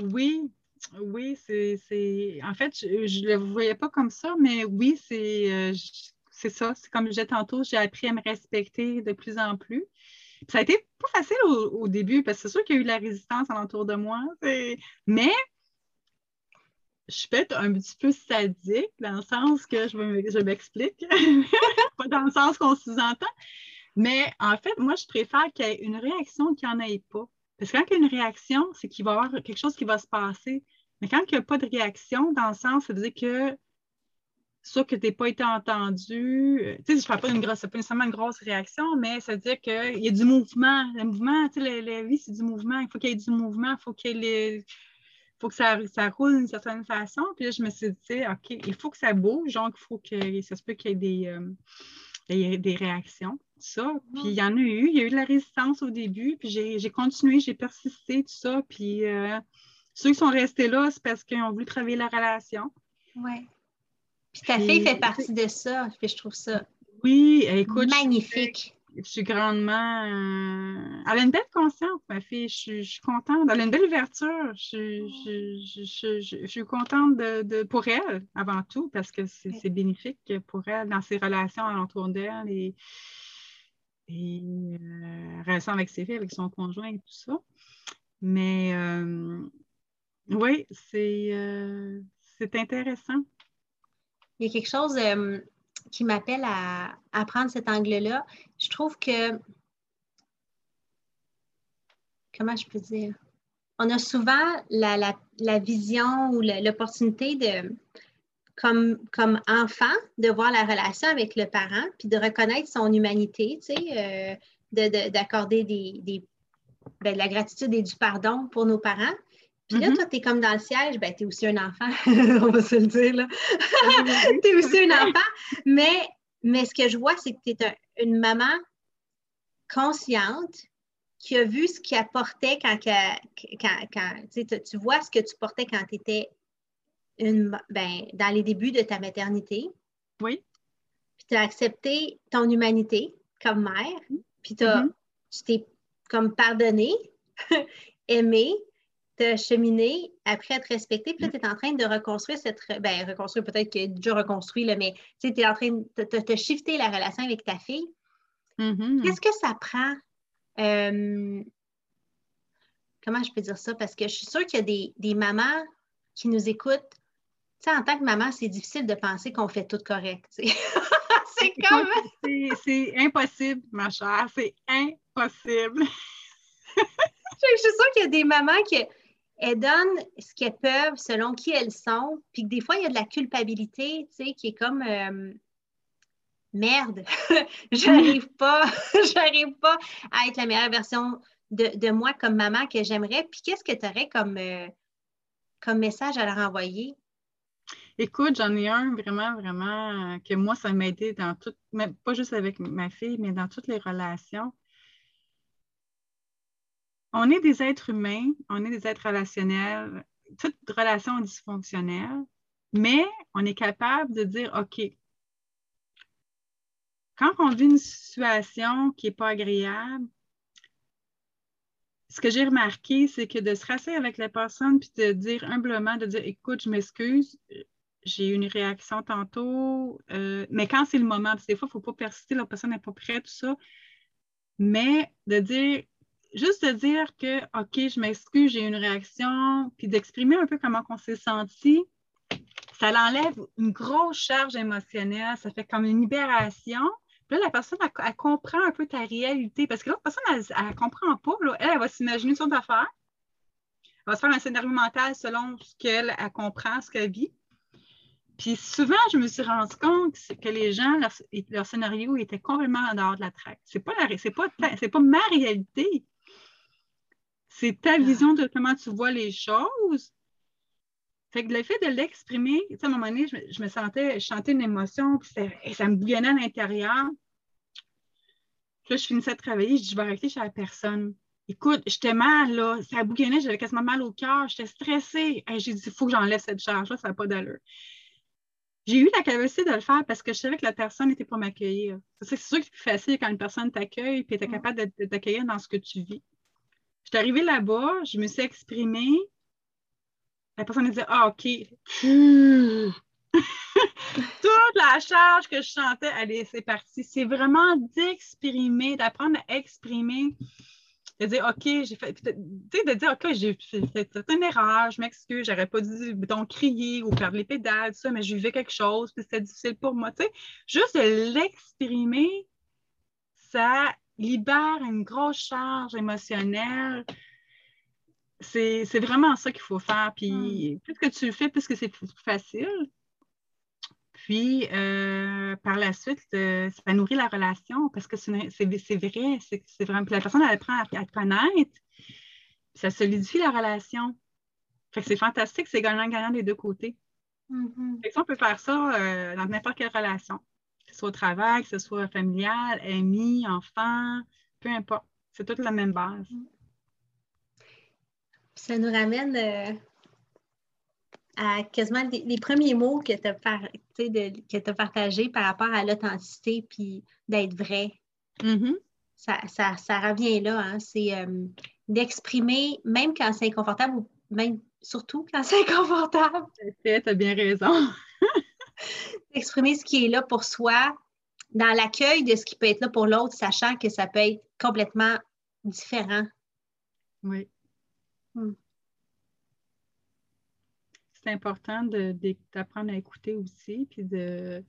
Oui, oui, c'est. En fait, je ne le voyais pas comme ça, mais oui, c'est euh, ça. C'est comme je tantôt, j'ai appris à me respecter de plus en plus. Ça a été pas facile au, début parce que c'est sûr qu'il y a eu de la résistance alentour de moi. Mais je suis peut-être un petit peu sadique dans le sens que je m'explique, pas dans le sens qu'on sous-entend. Mais en fait, moi, je préfère qu'il y ait une réaction qu'il n'y en ait pas. Parce que quand il y a une réaction, c'est qu'il va y avoir quelque chose qui va se passer. Mais quand il n'y a pas de réaction, dans le sens, ça veut dire que soit que tu n'es pas été entendu, euh, tu sais, je parle pas d'une grosse, pas nécessairement une grosse réaction, mais ça veut dire qu'il y a du mouvement. Le mouvement, tu sais, la, vie, c'est du mouvement. Il faut qu'il y ait du mouvement, il faut qu'il faut que ça, ça roule d'une certaine façon. Puis là, je me suis dit, OK, il faut que ça bouge, donc il faut que ça se peut qu'il y ait des, euh, des réactions ça. Puis il y en a eu, il y a eu de la résistance au début, puis j'ai continué, j'ai persisté, tout ça. Puis euh, ceux qui sont restés là, c'est parce qu'ils ont voulu travailler la relation. Oui. Puis ta fille fait partie de ça, puis je trouve ça oui, écoute, magnifique. Je, suis grandement. Euh, elle a une belle conscience, ma fille. Je, suis contente. Elle a une belle ouverture. Je, suis contente de, pour elle, avant tout, parce que c'est bénéfique pour elle dans ses relations alentour d'elle. Et, et euh, relation avec ses filles, avec son conjoint et tout ça. Mais euh, oui, c'est. Euh, c'est intéressant. Il y a quelque chose euh, qui m'appelle à, prendre cet angle-là. Je trouve que. Comment je peux dire? On a souvent la, vision ou l'opportunité de, comme, comme enfant, de voir la relation avec le parent, puis de reconnaître son humanité, tu sais, euh, d'accorder des, des ben, de la gratitude et du pardon pour nos parents. Puis là, mm-hmm. toi, tu es comme dans le siège, ben, tu es aussi un enfant, on va se le dire, là. tu es aussi un enfant, mais, mais ce que je vois, c'est que tu es une maman consciente qui a vu ce qu'elle portait quand, quand, quand tu vois ce que tu portais quand tu étais une, ben, dans les débuts de ta maternité. Oui. Puis tu as accepté ton humanité comme mère, puis mm-hmm. tu t'es comme pardonné, aimé, te cheminer, après être respecté, puis là, tu es en train de reconstruire cette. Ben, reconstruire peut-être que déjà reconstruit, là, mais tu es en train de te, shifter la relation avec ta fille. Mm-hmm. Qu'est-ce que ça prend? Euh, comment je peux dire ça? Parce que je suis sûre qu'il y a des, des mamans qui nous écoutent. Tu sais, en tant que maman, c'est difficile de penser qu'on fait tout correct. c'est comme. C'est impossible, ma chère. C'est impossible. je suis sûre qu'il y a des mamans qui elles donnent ce qu'elles peuvent selon qui elles sont, puis que des fois, il y a de la culpabilité, tu sais, qui est comme euh, merde, j'arrive pas, j'arrive pas à être la meilleure version de, moi comme maman que j'aimerais. Puis qu'est-ce que tu aurais comme, euh, comme message à leur envoyer? Écoute, j'en ai un vraiment, vraiment euh, que moi, ça m'a aidé dans tout, pas juste avec ma fille, mais dans toutes les relations. On est des êtres humains, on est des êtres relationnels, toute relation est dysfonctionnelle, mais on est capable de dire, OK, quand on vit une situation qui n'est pas agréable, ce que j'ai remarqué, c'est que de se rasser avec la personne puis de dire humblement, de dire écoute, je m'excuse, j'ai eu une réaction tantôt, euh, mais quand c'est le moment, parce que des fois, il ne faut pas persister, la personne n'est pas prête, tout ça, mais de dire, juste de dire que, OK, je m'excuse, j'ai une réaction, puis d'exprimer un peu comment on s'est senti, ça l'enlève une grosse charge émotionnelle, ça fait comme une libération. Puis là, la personne, elle, comprend un peu ta réalité, parce que l'autre personne, elle ne comprend pas. Elle, elle va s'imaginer son affaire. Elle va se faire un scénario mental selon ce qu'elle comprend, ce qu'elle vit. Puis souvent, je me suis rendu compte que les gens, leur, scénario était complètement en dehors de la traque. Ce n'est pas, pas, pas ma réalité. C'est ta vision de comment tu vois les choses? Fait que le fait de l'exprimer, à un moment donné, je, me sentais, je chantais une émotion, puis ça, me bouillonnait à l'intérieur. Puis là, je finissais de travailler, je dis, je vais arrêter chez la personne. Écoute, j'étais mal, là, ça bouillonnait, j'avais quasiment mal au cœur, j'étais stressée. J'ai dit, il faut que j'enlève cette charge-là, ça n'a pas d'allure j'ai eu la capacité de le faire parce que je savais que la personne n'était pas m'accueillir. C'est sûr que c'est plus facile quand une personne t'accueille et tu es capable de, t'accueillir dans ce que tu vis. Je suis arrivée là-bas, je me suis exprimée. La personne a dit Ah, OK. Toute la charge que je sentais, allez, c'est parti. C'est vraiment d'exprimer, d'apprendre à exprimer de dire OK, j'ai fait. Tu sais, de dire OK, j'ai fait une erreur, je m'excuse, j'aurais pas dû donc crier ou perdre les pédales, tout ça, mais j'ai vu quelque chose, puis c'était difficile pour moi. Tu sais, juste de l'exprimer, ça libère une grosse charge émotionnelle. C'est vraiment ça qu'il faut faire. Puis hmm. plus que tu le fais, plus que c'est facile. Puis, euh, par la suite, euh, ça nourrit la relation parce que c'est vrai, c'est vraiment. Puis la personne, elle apprend à, te connaître, ça solidifie la relation. Fait que c'est fantastique, c'est gagnant-gagnant des deux côtés. Mm on peut faire ça euh, dans n'importe quelle relation, que ce soit au travail, que ce soit familial, ami, enfant, peu importe. C'est toute la même base. Ça nous ramène à quasiment les, premiers mots que tu as, partagés par rapport à l'authenticité puis d'être vrai. Mm-hmm. ça, revient là. Hein. C'est euh, d'exprimer, même quand c'est inconfortable ou même surtout quand c'est inconfortable. Tu as bien raison. D'exprimer ce qui est là pour soi dans l'accueil de ce qui peut être là pour l'autre, sachant que ça peut être complètement différent. Oui. Hmm c'est important d'apprendre à écouter aussi, puis de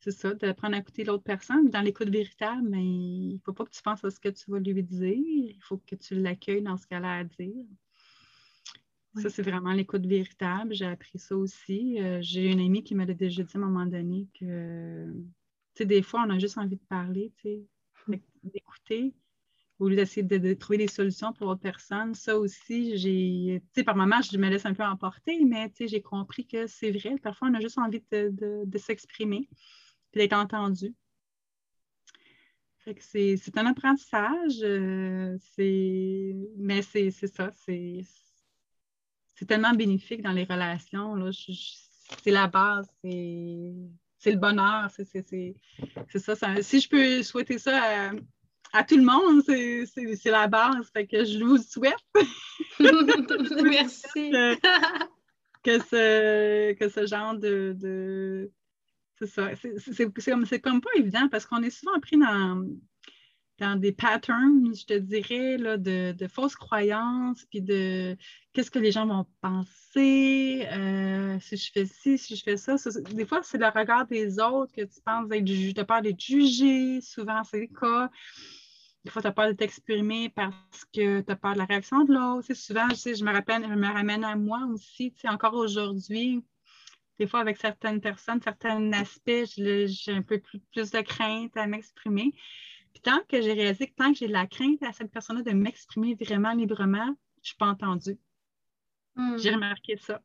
c'est ça, d'apprendre à écouter l'autre personne. Dans l'écoute véritable, mais il ne faut pas que tu penses à ce que tu vas lui dire, il faut que tu l'accueilles dans ce qu'elle a à dire. Ça, c'est vraiment l'écoute véritable. J'ai appris ça aussi. Euh, j'ai une amie qui m'a déjà dit à un moment donné que, tu sais, des fois, on a juste envie de parler, tu sais, hum. d'écouter au lieu d'essayer de, trouver des solutions pour l'autre personne. Ça aussi, j'ai, tu sais, par moment, je me laisse un peu emporter, mais tu sais, j'ai compris que c'est vrai. Parfois, on a juste envie de, s'exprimer et d'être entendu. c'est, un apprentissage, euh, mais c'est, ça, c'est, tellement bénéfique dans les relations. Là. c'est la base, c'est, le bonheur, c'est, ça, ça, Si je peux souhaiter ça à à tout le monde, c'est la base. Fait que je vous souhaite. Merci. que, ce, que ce genre de. c'est ça. C'est comme, comme pas évident parce qu'on est souvent pris dans, dans des patterns, je te dirais, là, de, de fausses croyances, puis de qu'est-ce que les gens vont penser, euh, si je fais ci, si je fais ça. des fois, c'est le regard des autres que tu penses être, de peur d'être jugé, souvent c'est le cas. Des fois, tu as peur de t'exprimer parce que tu as peur de la réaction de l'autre. Souvent, je me rappelle, je me ramène à moi aussi. Encore aujourd'hui, des fois, avec certaines personnes, certains aspects, j'ai un peu plus, de crainte à m'exprimer. Puis tant que j'ai réalisé que tant que j'ai de la crainte à cette personne-là de m'exprimer vraiment librement, je ne suis pas entendue. Hmm. J'ai remarqué ça.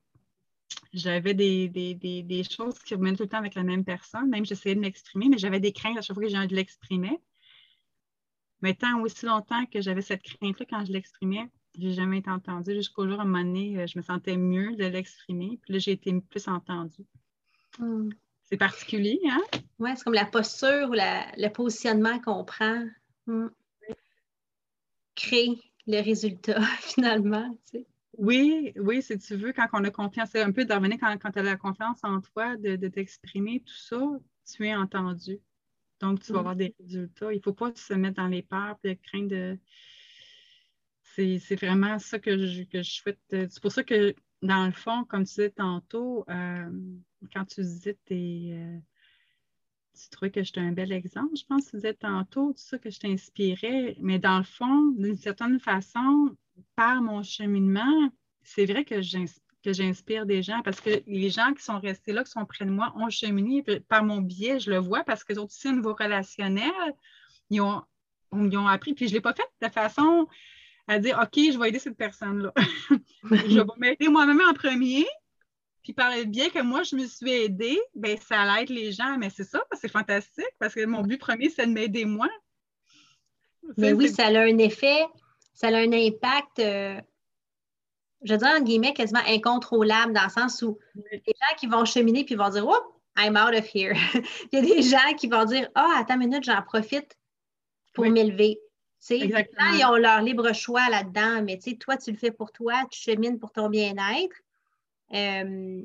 J'avais des, des, choses qui revenaient tout le temps avec la même personne. Même j'essayais de m'exprimer, mais j'avais des craintes à chaque fois que j'ai envie de l'exprimer. Mais tant aussi longtemps que j'avais cette crainte-là quand je l'exprimais, je n'ai jamais été entendue jusqu'au jour, à un moment donné, euh, je me sentais mieux de l'exprimer. Puis là, j'ai été plus entendue. Hmm. C'est particulier, hein? Oui, c'est comme la posture ou le positionnement qu'on prend. Hmm. Crée le résultat, finalement. Oui, oui, si tu veux, quand on a confiance, c'est un peu de revenir quand, quand tu as la confiance en toi, de, de t'exprimer, tout ça, tu es entendu. Donc, tu vas avoir des résultats. Il ne faut pas se mettre dans les peurs et craindre de. C'est vraiment ça que je, que je souhaite. C'est pour ça que, dans le fond, comme tu disais tantôt, euh, quand tu disais tes. Euh, tu trouvais que j'étais un bel exemple, je pense que tu disais tantôt, tout ça que je t'inspirais, mais dans le fond, d'une certaine façon, par mon cheminement, c'est vrai que j'inspire des gens parce que les gens qui sont restés là, qui sont près de moi, ont cheminé par mon biais, je le vois parce que aussi au niveau relationnel, ils ont, ils ont appris. Puis je ne l'ai pas fait de façon à dire OK, je vais aider cette personne-là. je vais m'aider moi-même en premier. Puis par le biais que moi, je me suis aidée, bien, ça aide les gens. Mais c'est ça, c'est fantastique parce que mon but premier, c'est de m'aider moi. Mais oui, ça a un effet, ça a un impact. Euh, je veux dire, en guillemets, quasiment incontrôlable dans le sens où il y a des gens qui vont cheminer puis vont dire Oh, I'm out of here. il y a des gens qui vont dire Ah, oh, attends une minute, j'en profite pour m'élever. Exactement. Ils ont leur libre choix là-dedans, mais toi, tu le fais pour toi, tu chemines pour ton bien-être. Euh,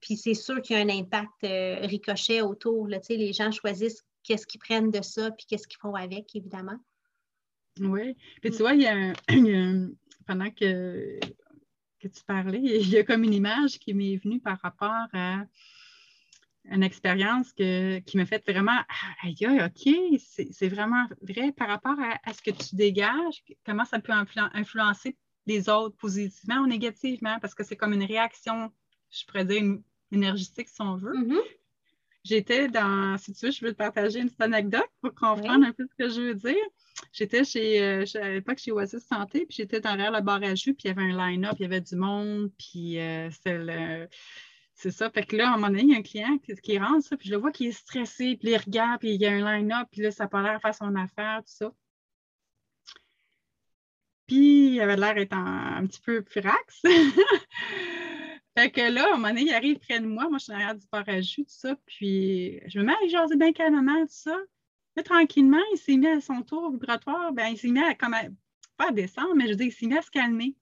puis c'est sûr qu'il y a un impact euh, ricochet autour. Là, les gens choisissent qu'est-ce qu'ils prennent de ça, puis qu'est-ce qu'ils font avec, évidemment. Oui. Puis tu vois, il y a un, pendant que, que tu parlais, il y a comme une image qui m'est venue par rapport à une expérience qui m'a fait vraiment aïe, OK, c'est vraiment vrai par rapport à, ce que tu dégages, comment ça peut influencer les autres positivement ou négativement, parce que c'est comme une réaction, je pourrais dire, énergétique si on veut. Mm-hmm. J'étais dans, si tu veux, je veux te partager une petite anecdote pour comprendre un peu ce que je veux dire. J'étais chez, euh, à l'époque chez Oasis Santé, puis j'étais derrière le bar à jus, puis il y avait un line-up, il y avait du monde, puis euh, c'est ça. Fait que là, à un moment donné, il y a un client qui, rentre, ça, puis je le vois qui est stressé, puis il regarde, puis il y a un line-up, puis là, ça n'a pas l'air faire son affaire, tout ça. Puis il avait l'air d'être un, petit peu furax. fait que là, à un moment donné, il arrive près de moi, moi je suis derrière du bar à jus, tout ça, puis je me mets à jaser bien calmement, tout ça tranquillement, il s'est mis à son tour vibratoire, ben, il s'est mis à, pas à descendre, mais je veux dire, il s'est mis à se calmer.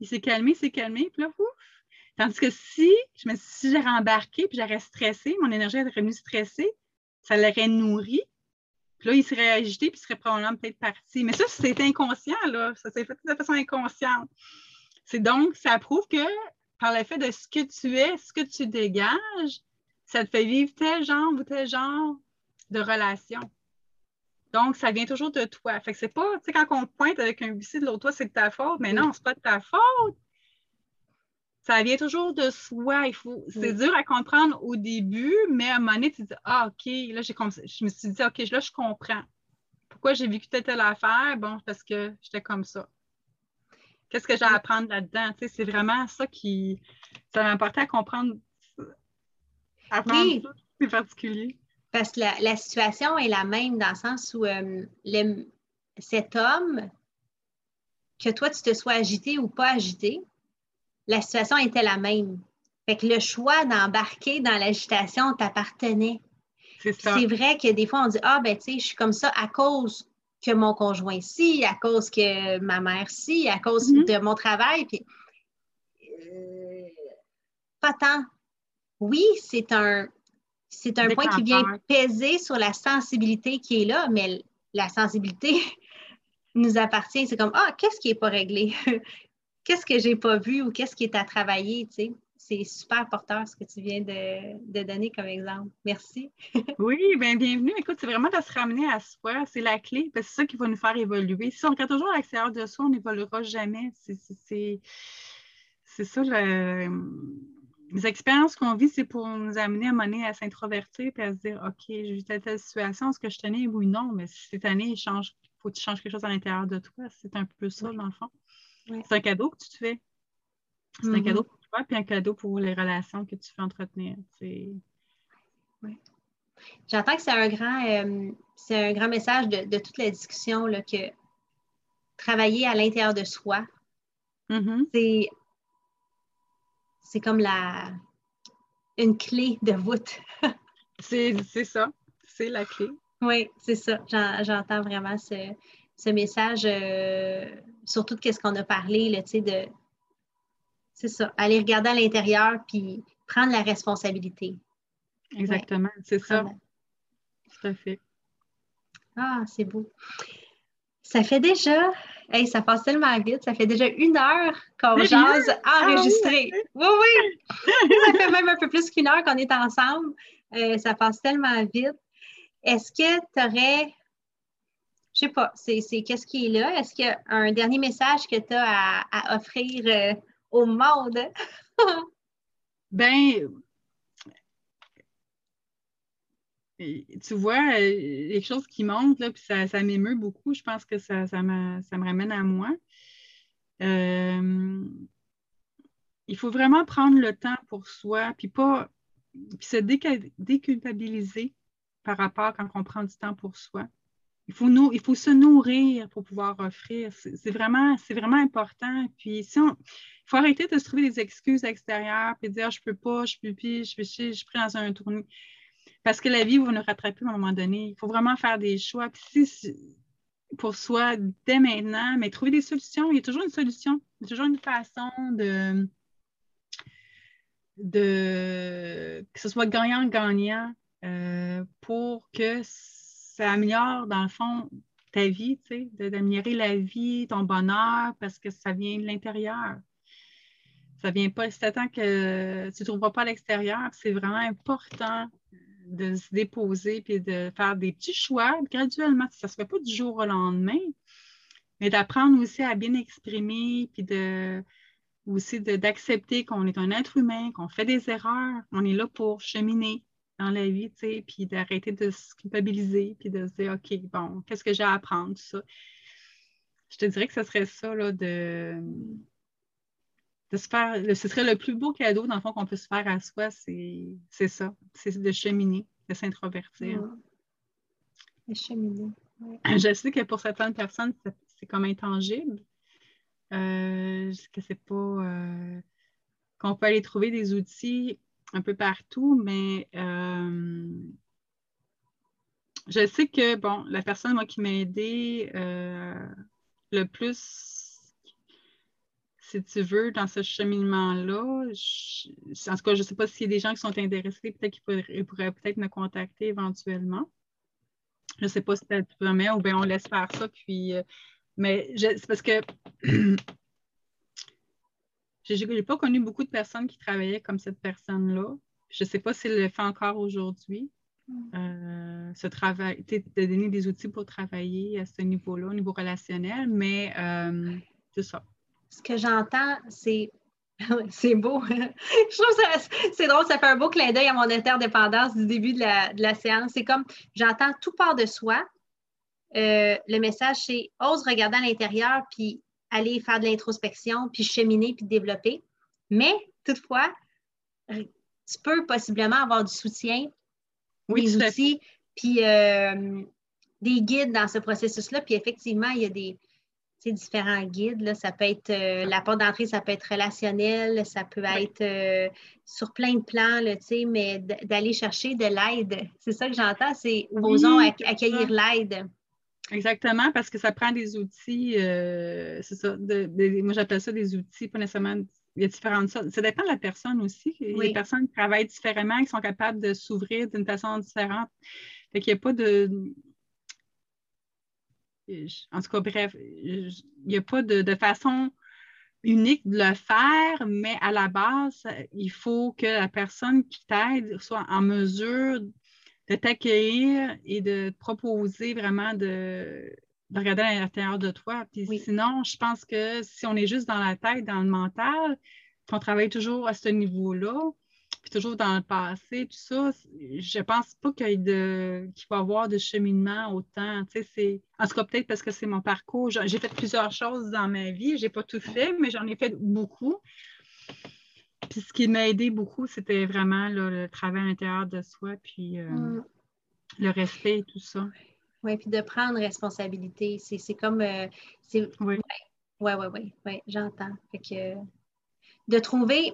Il s'est calmé, il s'est calmé, puis là, ouf. Tandis que si, je me si embarqué, puis j'aurais stressé, mon énergie serait venue stressée, ça l'aurait nourri. Puis là, il serait agité, puis il serait probablement peut-être parti. Mais ça, c'est inconscient, là. Ça s'est fait de façon inconsciente. C'est donc, ça prouve que par le fait de ce que tu es, ce que tu dégages, ça te fait vivre tel genre ou tel genre de relation. Donc, ça vient toujours de toi. Fait que c'est pas, tu sais, quand on pointe avec un bici de l'autre, toi, c'est de ta faute. Mais non, c'est pas de ta faute. Ça vient toujours de soi. Il faut, c'est dur à comprendre au début, mais à un moment donné, tu dis, ah, OK, là, j'ai, je me suis dit, OK, là, je comprends. Pourquoi j'ai vécu telle, telle affaire? Bon, parce que j'étais comme ça. Qu'est-ce que j'ai à apprendre là-dedans? Tu sais, c'est vraiment ça qui, ça m'a apporté à comprendre. Apprendre oui. c'est particulier. Parce que la, situation est la même dans le sens où euh, cet homme, que toi tu te sois agité ou pas agité, la situation était la même. Fait que le choix d'embarquer dans l'agitation t'appartenait. C'est vrai que des fois, on dit Ah, ben, tu sais, je suis comme ça à cause que mon conjoint si, à cause que ma mère si, à cause mm-hmm. de mon travail. Puis, euh, pas tant. Oui, c'est un, c'est un point qui vient peser sur la sensibilité qui est là, mais la sensibilité nous appartient. C'est comme, ah, qu'est-ce qui n'est pas réglé? Qu'est-ce que j'ai pas vu ou qu'est-ce qui est à travailler, tu sais? C'est super porteur ce que tu viens de, donner comme exemple. Merci. oui, bien bienvenue. Écoute, c'est vraiment de se ramener à soi. C'est la clé, parce que c'est ça qui va nous faire évoluer. Si on regarde toujours à l'extérieur de soi, on n'évoluera jamais. C'est ça le les expériences qu'on vit, c'est pour nous amener à mener à s'introvertir et à se dire OK, j'ai vu telle, telle situation, est-ce que je tenais oui ou non? Mais si cette année, il faut que tu changes quelque chose à l'intérieur de toi. C'est un peu ça, dans le fond. C'est un cadeau que tu te fais. C'est un mm-hmm. cadeau pour toi, puis un cadeau pour les relations que tu fais entretenir. J'entends que c'est un grand, euh, c'est un grand message de, toute la discussion là, que travailler à l'intérieur de soi, mm-hmm. c'est c'est comme la une clé de voûte. c'est ça, c'est la clé. Oui, c'est ça. J'entends vraiment ce, message, euh, surtout de ce qu'on a parlé, là, de. C'est ça, aller regarder à l'intérieur puis prendre la responsabilité. Exactement, c'est ça. Tout à fait. Ah, c'est beau. Ça fait déjà Hey, ça passe tellement vite. Ça fait déjà une heure qu'on jase enregistré. Ah oui, oui. ça fait même un peu plus qu'une heure qu'on est ensemble. Euh, ça passe tellement vite. Est-ce que tu aurais, je sais pas, c'est qu'est-ce qui est là? Est-ce qu'il y a un dernier message que tu as à, offrir euh, au monde? ben, tu vois, euh, les choses qui montent, là, puis ça, ça m'émeut beaucoup. Je pense que ça, ça, me, ça me ramène à moi. Euh, il faut vraiment prendre le temps pour soi, puis pas puis se déculpabiliser par rapport quand on prend du temps pour soi. Il faut, nous, il faut se nourrir pour pouvoir offrir. C'est vraiment, vraiment important. Puis si on, il faut arrêter de se trouver des excuses extérieures puis dire je peux pas, je peux plus, je, je, je, je suis dans un tournée. Parce que la vie va nous rattraper à un moment donné. Il faut vraiment faire des choix. pour soi, dès maintenant, mais trouver des solutions. Il y a toujours une solution. Il y a toujours une façon de, de que ce soit gagnant-gagnant euh, pour que ça améliore, dans le fond, ta vie, tu sais, d'améliorer la vie, ton bonheur, parce que ça vient de l'intérieur. Ça vient pas, c'est tant que tu ne trouveras pas à l'extérieur, c'est vraiment important de se déposer puis de faire des petits choix graduellement. Ça ne se fait pas du jour au lendemain, mais d'apprendre aussi à bien exprimer puis de aussi d'accepter qu'on est un être humain, qu'on fait des erreurs, on est là pour cheminer dans la vie, tu sais, puis d'arrêter de se culpabiliser, puis de se dire, OK, bon, qu'est-ce que j'ai à apprendre, tout ça. Je te dirais que ce serait ça, là, de, de se faire, ce serait le plus beau cadeau, dans le fond, qu'on peut se faire à soi, c'est ça, c'est de cheminer, de s'introvertir. De cheminer. Je sais que pour certaines personnes, c'est comme intangible. Euh, que c'est pas. Euh, qu'on peut aller trouver des outils un peu partout, mais euh, je sais que, bon, la personne, moi, qui m'a aidé le plus si tu veux, dans ce cheminement-là. En tout cas, je ne sais pas s'il y a des gens qui sont intéressés, peut-être qu'ils pourraient, peut-être me contacter éventuellement. Je ne sais pas si tu permets ou bien on laisse faire ça. Puis, euh, mais c'est parce que Je n'ai pas connu beaucoup de personnes qui travaillaient comme cette personne-là. Je ne sais pas s'il le fait encore aujourd'hui. Mm. Euh, ce travail, de donner des outils pour travailler à ce niveau-là, au niveau relationnel, mais euh, c'est ça. Ce que j'entends, c'est c'est beau. je trouve ça c'est drôle, ça fait un beau clin d'œil à mon interdépendance du début de la, séance. C'est comme j'entends tout part de soi. Euh, le message, c'est ose regarder à l'intérieur, puis aller faire de l'introspection, puis cheminer, puis développer. Mais toutefois, tu peux possiblement avoir du soutien, des outils, puis euh, des guides dans ce processus-là. Puis effectivement, il y a des différents guides. Là. Ça peut être euh, la porte d'entrée, ça peut être relationnel, ça peut être euh, sur plein de plans, là, mais d'aller chercher de l'aide. C'est ça que j'entends, c'est osons accueillir l'aide. Exactement, parce que ça prend des outils, c'est ça, moi j'appelle ça des outils, pas nécessairement il y a différentes sortes. Ça dépend de la personne aussi. Les personnes qui travaillent différemment, qui sont capables de s'ouvrir d'une façon différente. Fait qu'il n'y a pas de. En tout cas, bref, il n'y a pas de, façon unique de le faire, mais à la base, il faut que la personne qui t'aide soit en mesure de t'accueillir et de te proposer vraiment de, de regarder à l'intérieur de toi. Puis sinon, je pense que si on est juste dans la tête, dans le mental, qu'on travaille toujours à ce niveau-là, puis toujours dans le passé, tout ça, je pense pas qu'il va y avoir de cheminement autant. Tu sais, en tout cas, peut-être parce que c'est mon parcours. J'ai fait plusieurs choses dans ma vie. J'ai pas tout fait, mais j'en ai fait beaucoup. Puis ce qui m'a aidé beaucoup, c'était vraiment le travail à l'intérieur de soi, puis euh, mm. le respect et tout ça. Oui, puis de prendre responsabilité. C'est comme. Euh, oui. Oui, oui, oui, ouais, j'entends. que de trouver,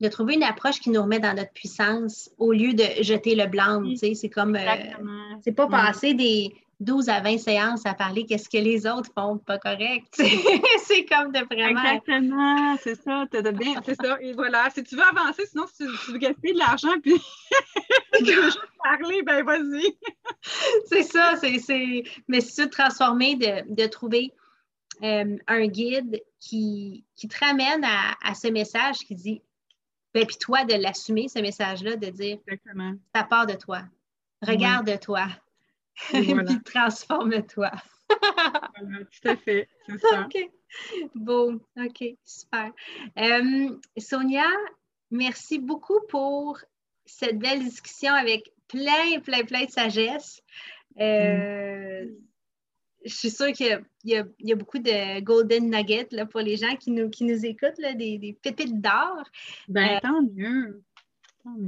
de trouver une approche qui nous remet dans notre puissance au lieu de jeter le sais, c'est comme. Euh, c'est pas passer des 12 à 20 séances à parler qu'est-ce que les autres font pas correct. c'est comme de vraiment. Exactement, c'est ça. bien, c'est ça. Et voilà. Si tu veux avancer, sinon, si tu, veux gaspiller de l'argent, puis tu veux juste parler, ben vas-y. c'est ça. C'est, Mais si tu veux te transformer, de, de trouver euh, un guide qui, qui te ramène à, ce message qui dit, ben, puis toi, de l'assumer, ce message-là, de dire, Exactement. ça part de toi. Regarde-toi. puis transforme-toi. voilà, tout à fait. C'est ça. OK. Bon, OK, super. Euh, Sonia, merci beaucoup pour cette belle discussion avec plein, plein, plein de sagesse. Euh, mm. Je suis sûre qu'il y, a beaucoup de golden nuggets là, pour les gens qui nous, qui nous écoutent, là, des, des pépites d'or. Ben, euh, tant mieux.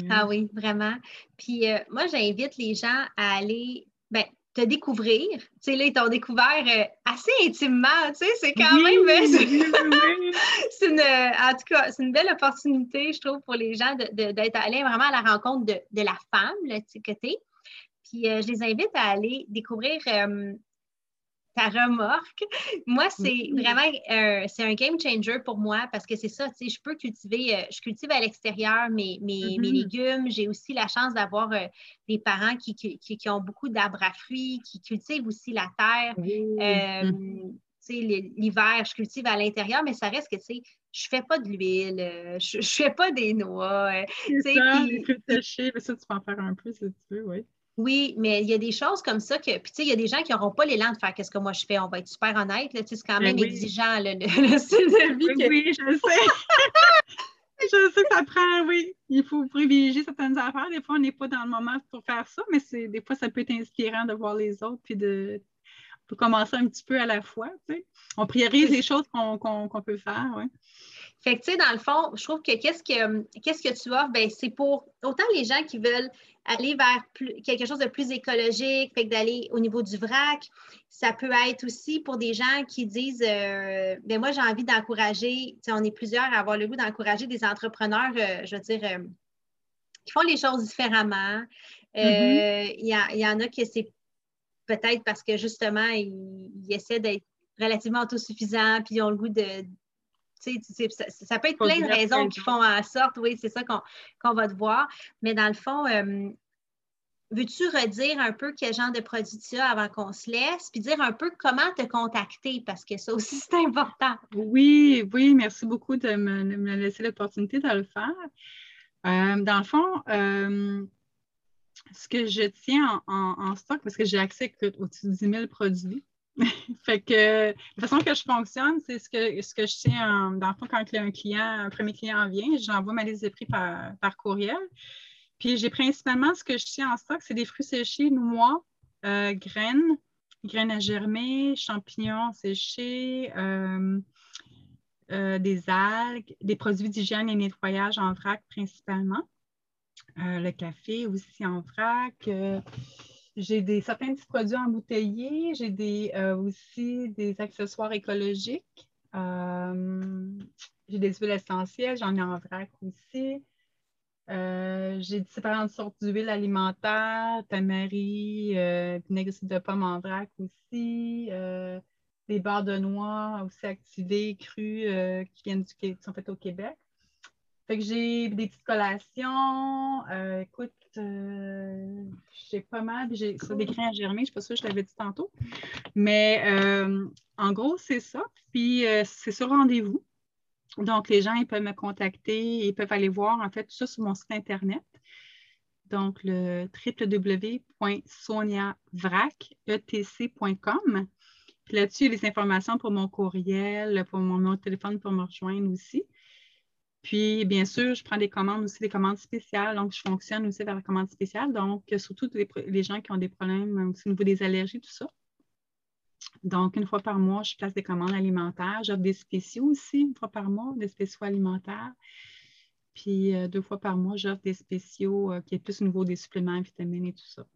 Ah oui, vraiment. Puis moi, j'invite les gens à aller te découvrir. Tu sais, là, ils t'ont découvert euh, assez intimement, tu sais, c'est quand même... Euh, c'est une, en tout cas, c'est une belle opportunité, je trouve, pour les gens d'être allés vraiment à la rencontre de, la femme, là, tu que Puis euh, je les invite à aller découvrir ta remorque. Moi, c'est vraiment c'est un game changer pour moi parce que c'est ça, tu sais, je peux cultiver, euh, je cultive à l'extérieur mes, mes, mm-hmm. légumes. J'ai aussi la chance d'avoir euh, des parents qui, qui, qui, ont beaucoup d'arbres à fruits, qui cultivent aussi la terre. Euh, tu sais, L'hiver, je cultive à l'intérieur, mais ça reste que, tu sais, je fais pas de l'huile, je, je fais pas des noix. C'est ça, les fruits séchés, mais ça, tu peux en faire un peu si tu veux, oui. Oui, mais il y a des choses comme ça que, puis tu sais, il y a des gens qui n'auront pas l'élan de faire qu'est-ce que moi je fais. On va être super honnête, là, c'est quand ben même exigeant, le, style de vie. Oui, oui je sais. je sais que ça prend, oui. Il faut privilégier certaines affaires. Des fois, on n'est pas dans le moment pour faire ça, mais c'est des fois, ça peut être inspirant de voir les autres, puis de, commencer un petit peu à la fois. Tu sais. On priorise les choses qu'on peut faire, oui. Fait que, tu sais, dans le fond, je trouve que qu'est-ce que, qu'est-ce que tu offres? Ben, c'est pour autant les gens qui veulent aller vers quelque chose de plus écologique, fait d'aller au niveau du vrac. Ça peut être aussi pour des gens qui disent euh, ben moi, j'ai envie d'encourager, on est plusieurs à avoir le goût d'encourager des entrepreneurs, euh, je veux dire, euh, qui font les choses différemment. Mm-hmm. Il y, en a qui c'est peut-être parce que justement, ils, essaient d'être relativement autosuffisants, puis ils ont le goût de, ça, ça, peut être plein de raisons qui font en sorte, oui, c'est ça qu'on va te voir. Mais dans le fond, euh, veux-tu redire un peu quel genre de produit tu as avant qu'on se laisse, puis dire un peu comment te contacter, parce que ça aussi, c'est important. Oui, oui, merci beaucoup de me, laisser l'opportunité de le faire. Euh, dans le fond, euh, ce que je tiens en, stock, parce que j'ai accès au-dessus de 10 000 produits, fait que la façon que je fonctionne, c'est ce que, ce que je tiens, dans le fond, quand un client, un premier client vient, j'envoie ma liste de prix par, par courriel. Puis j'ai principalement ce que je tiens en stock, c'est des fruits séchés, noix, euh, graines, graines à germer, champignons séchés, euh, euh, des algues, des produits d'hygiène et nettoyage en vrac principalement. le café aussi en vrac. J'ai des, certains petits produits embouteillés. J'ai des, aussi des accessoires écologiques. j'ai des huiles essentielles, j'en ai en vrac aussi. Euh, j'ai différentes sortes d'huiles alimentaires, tamari, euh, vinaigre de pomme en vrac aussi, euh, des barres de noix aussi activées, crues, euh, qui viennent du qui sont faites au Québec. Fait que j'ai des petites collations. écoute, j'ai pas mal. J'ai des grains à germer, je ne sais pas si je l'avais dit tantôt. Mais en gros, c'est ça. Puis c'est sur rendez-vous. Donc, les gens, ils peuvent me contacter, ils peuvent aller voir, en fait, tout ça sur mon site Internet. Donc, le www.soniavrac.etc.com. Puis là-dessus, les informations pour mon courriel, pour mon numéro de téléphone pour me rejoindre aussi. Puis, bien sûr, je prends des commandes aussi, des commandes spéciales. Donc, je fonctionne aussi vers la commande spéciale. Donc, surtout les, les gens qui ont des problèmes au niveau des allergies, tout ça. Donc, une fois par mois, je place des commandes alimentaires. J'offre des spéciaux aussi, une fois par mois, des spéciaux alimentaires. Puis euh, deux fois par mois, j'offre des spéciaux euh, qui est plus au niveau des suppléments, vitamines et tout ça.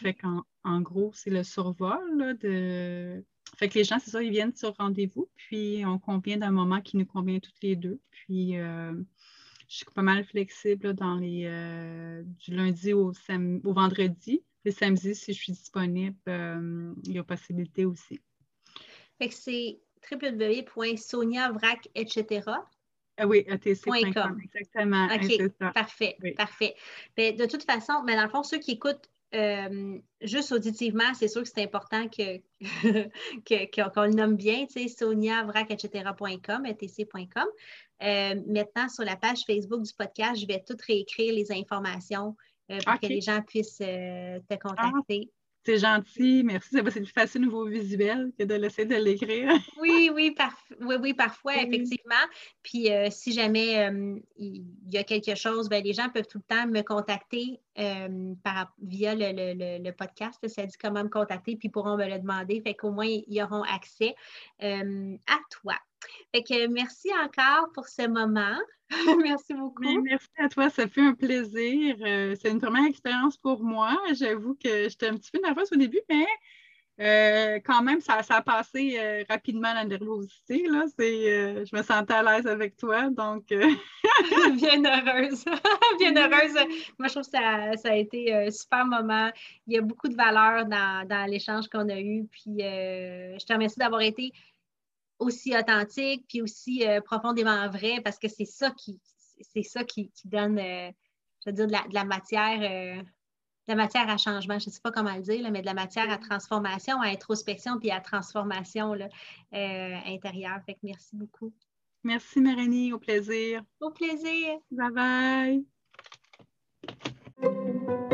Fait qu'en en gros, c'est le survol de. Fait que les gens, c'est ça, ils viennent sur rendez-vous, puis on convient d'un moment qui nous convient toutes les deux. Puis euh, je suis pas mal flexible dans les du lundi au, au vendredi. Le samedi, si je suis disponible, euh, il y a possibilité aussi. Fait que c'est www.soniavrac, etc. Ah oui, atc.com. Exactement. OK, parfait, parfait. Ben, de toute façon, mais ben, dans le fond, ceux qui écoutent euh, juste auditivement, c'est sûr que c'est important que, qu'on le nomme bien, tu sais, soniavrac, etc.com. Euh, maintenant, sur la page Facebook du podcast, je vais tout réécrire les informations euh, pour que les gens puissent te contacter. Ah, c'est gentil, merci. C'est plus facile au niveau visuel que de laisser de l'écrire. oui, oui, oui, oui, parfois, effectivement. Puis euh, si jamais il y a quelque chose, ben, les gens peuvent tout le temps me contacter par, via le, podcast. Ça dit comment me contacter, puis ils pourront me le demander. Fait qu'au moins, ils auront accès à toi. Fait que merci encore pour ce moment. merci beaucoup. merci à toi, ça fait un plaisir. Euh, c'est une première expérience pour moi. J'avoue que j'étais un petit peu nerveuse au début, mais euh, quand même, ça, a passé euh, rapidement la nervosité. Là. je me sentais à l'aise avec toi, donc. Bien heureuse. Bien heureuse. Moi, je trouve que ça, a été un super moment. Il y a beaucoup de valeur dans, dans l'échange qu'on a eu. Puis, je te remercie d'avoir été aussi authentique, puis aussi euh, profondément vrai, parce que c'est ça qui, c'est ça qui, donne, euh, je veux dire, de la, matière, euh, la matière à changement. Je ne sais pas comment le dire, mais de la matière à transformation, à introspection, puis à transformation intérieure. Fait que merci beaucoup. Merci, Mélanie. Au plaisir. Au plaisir. Bye bye.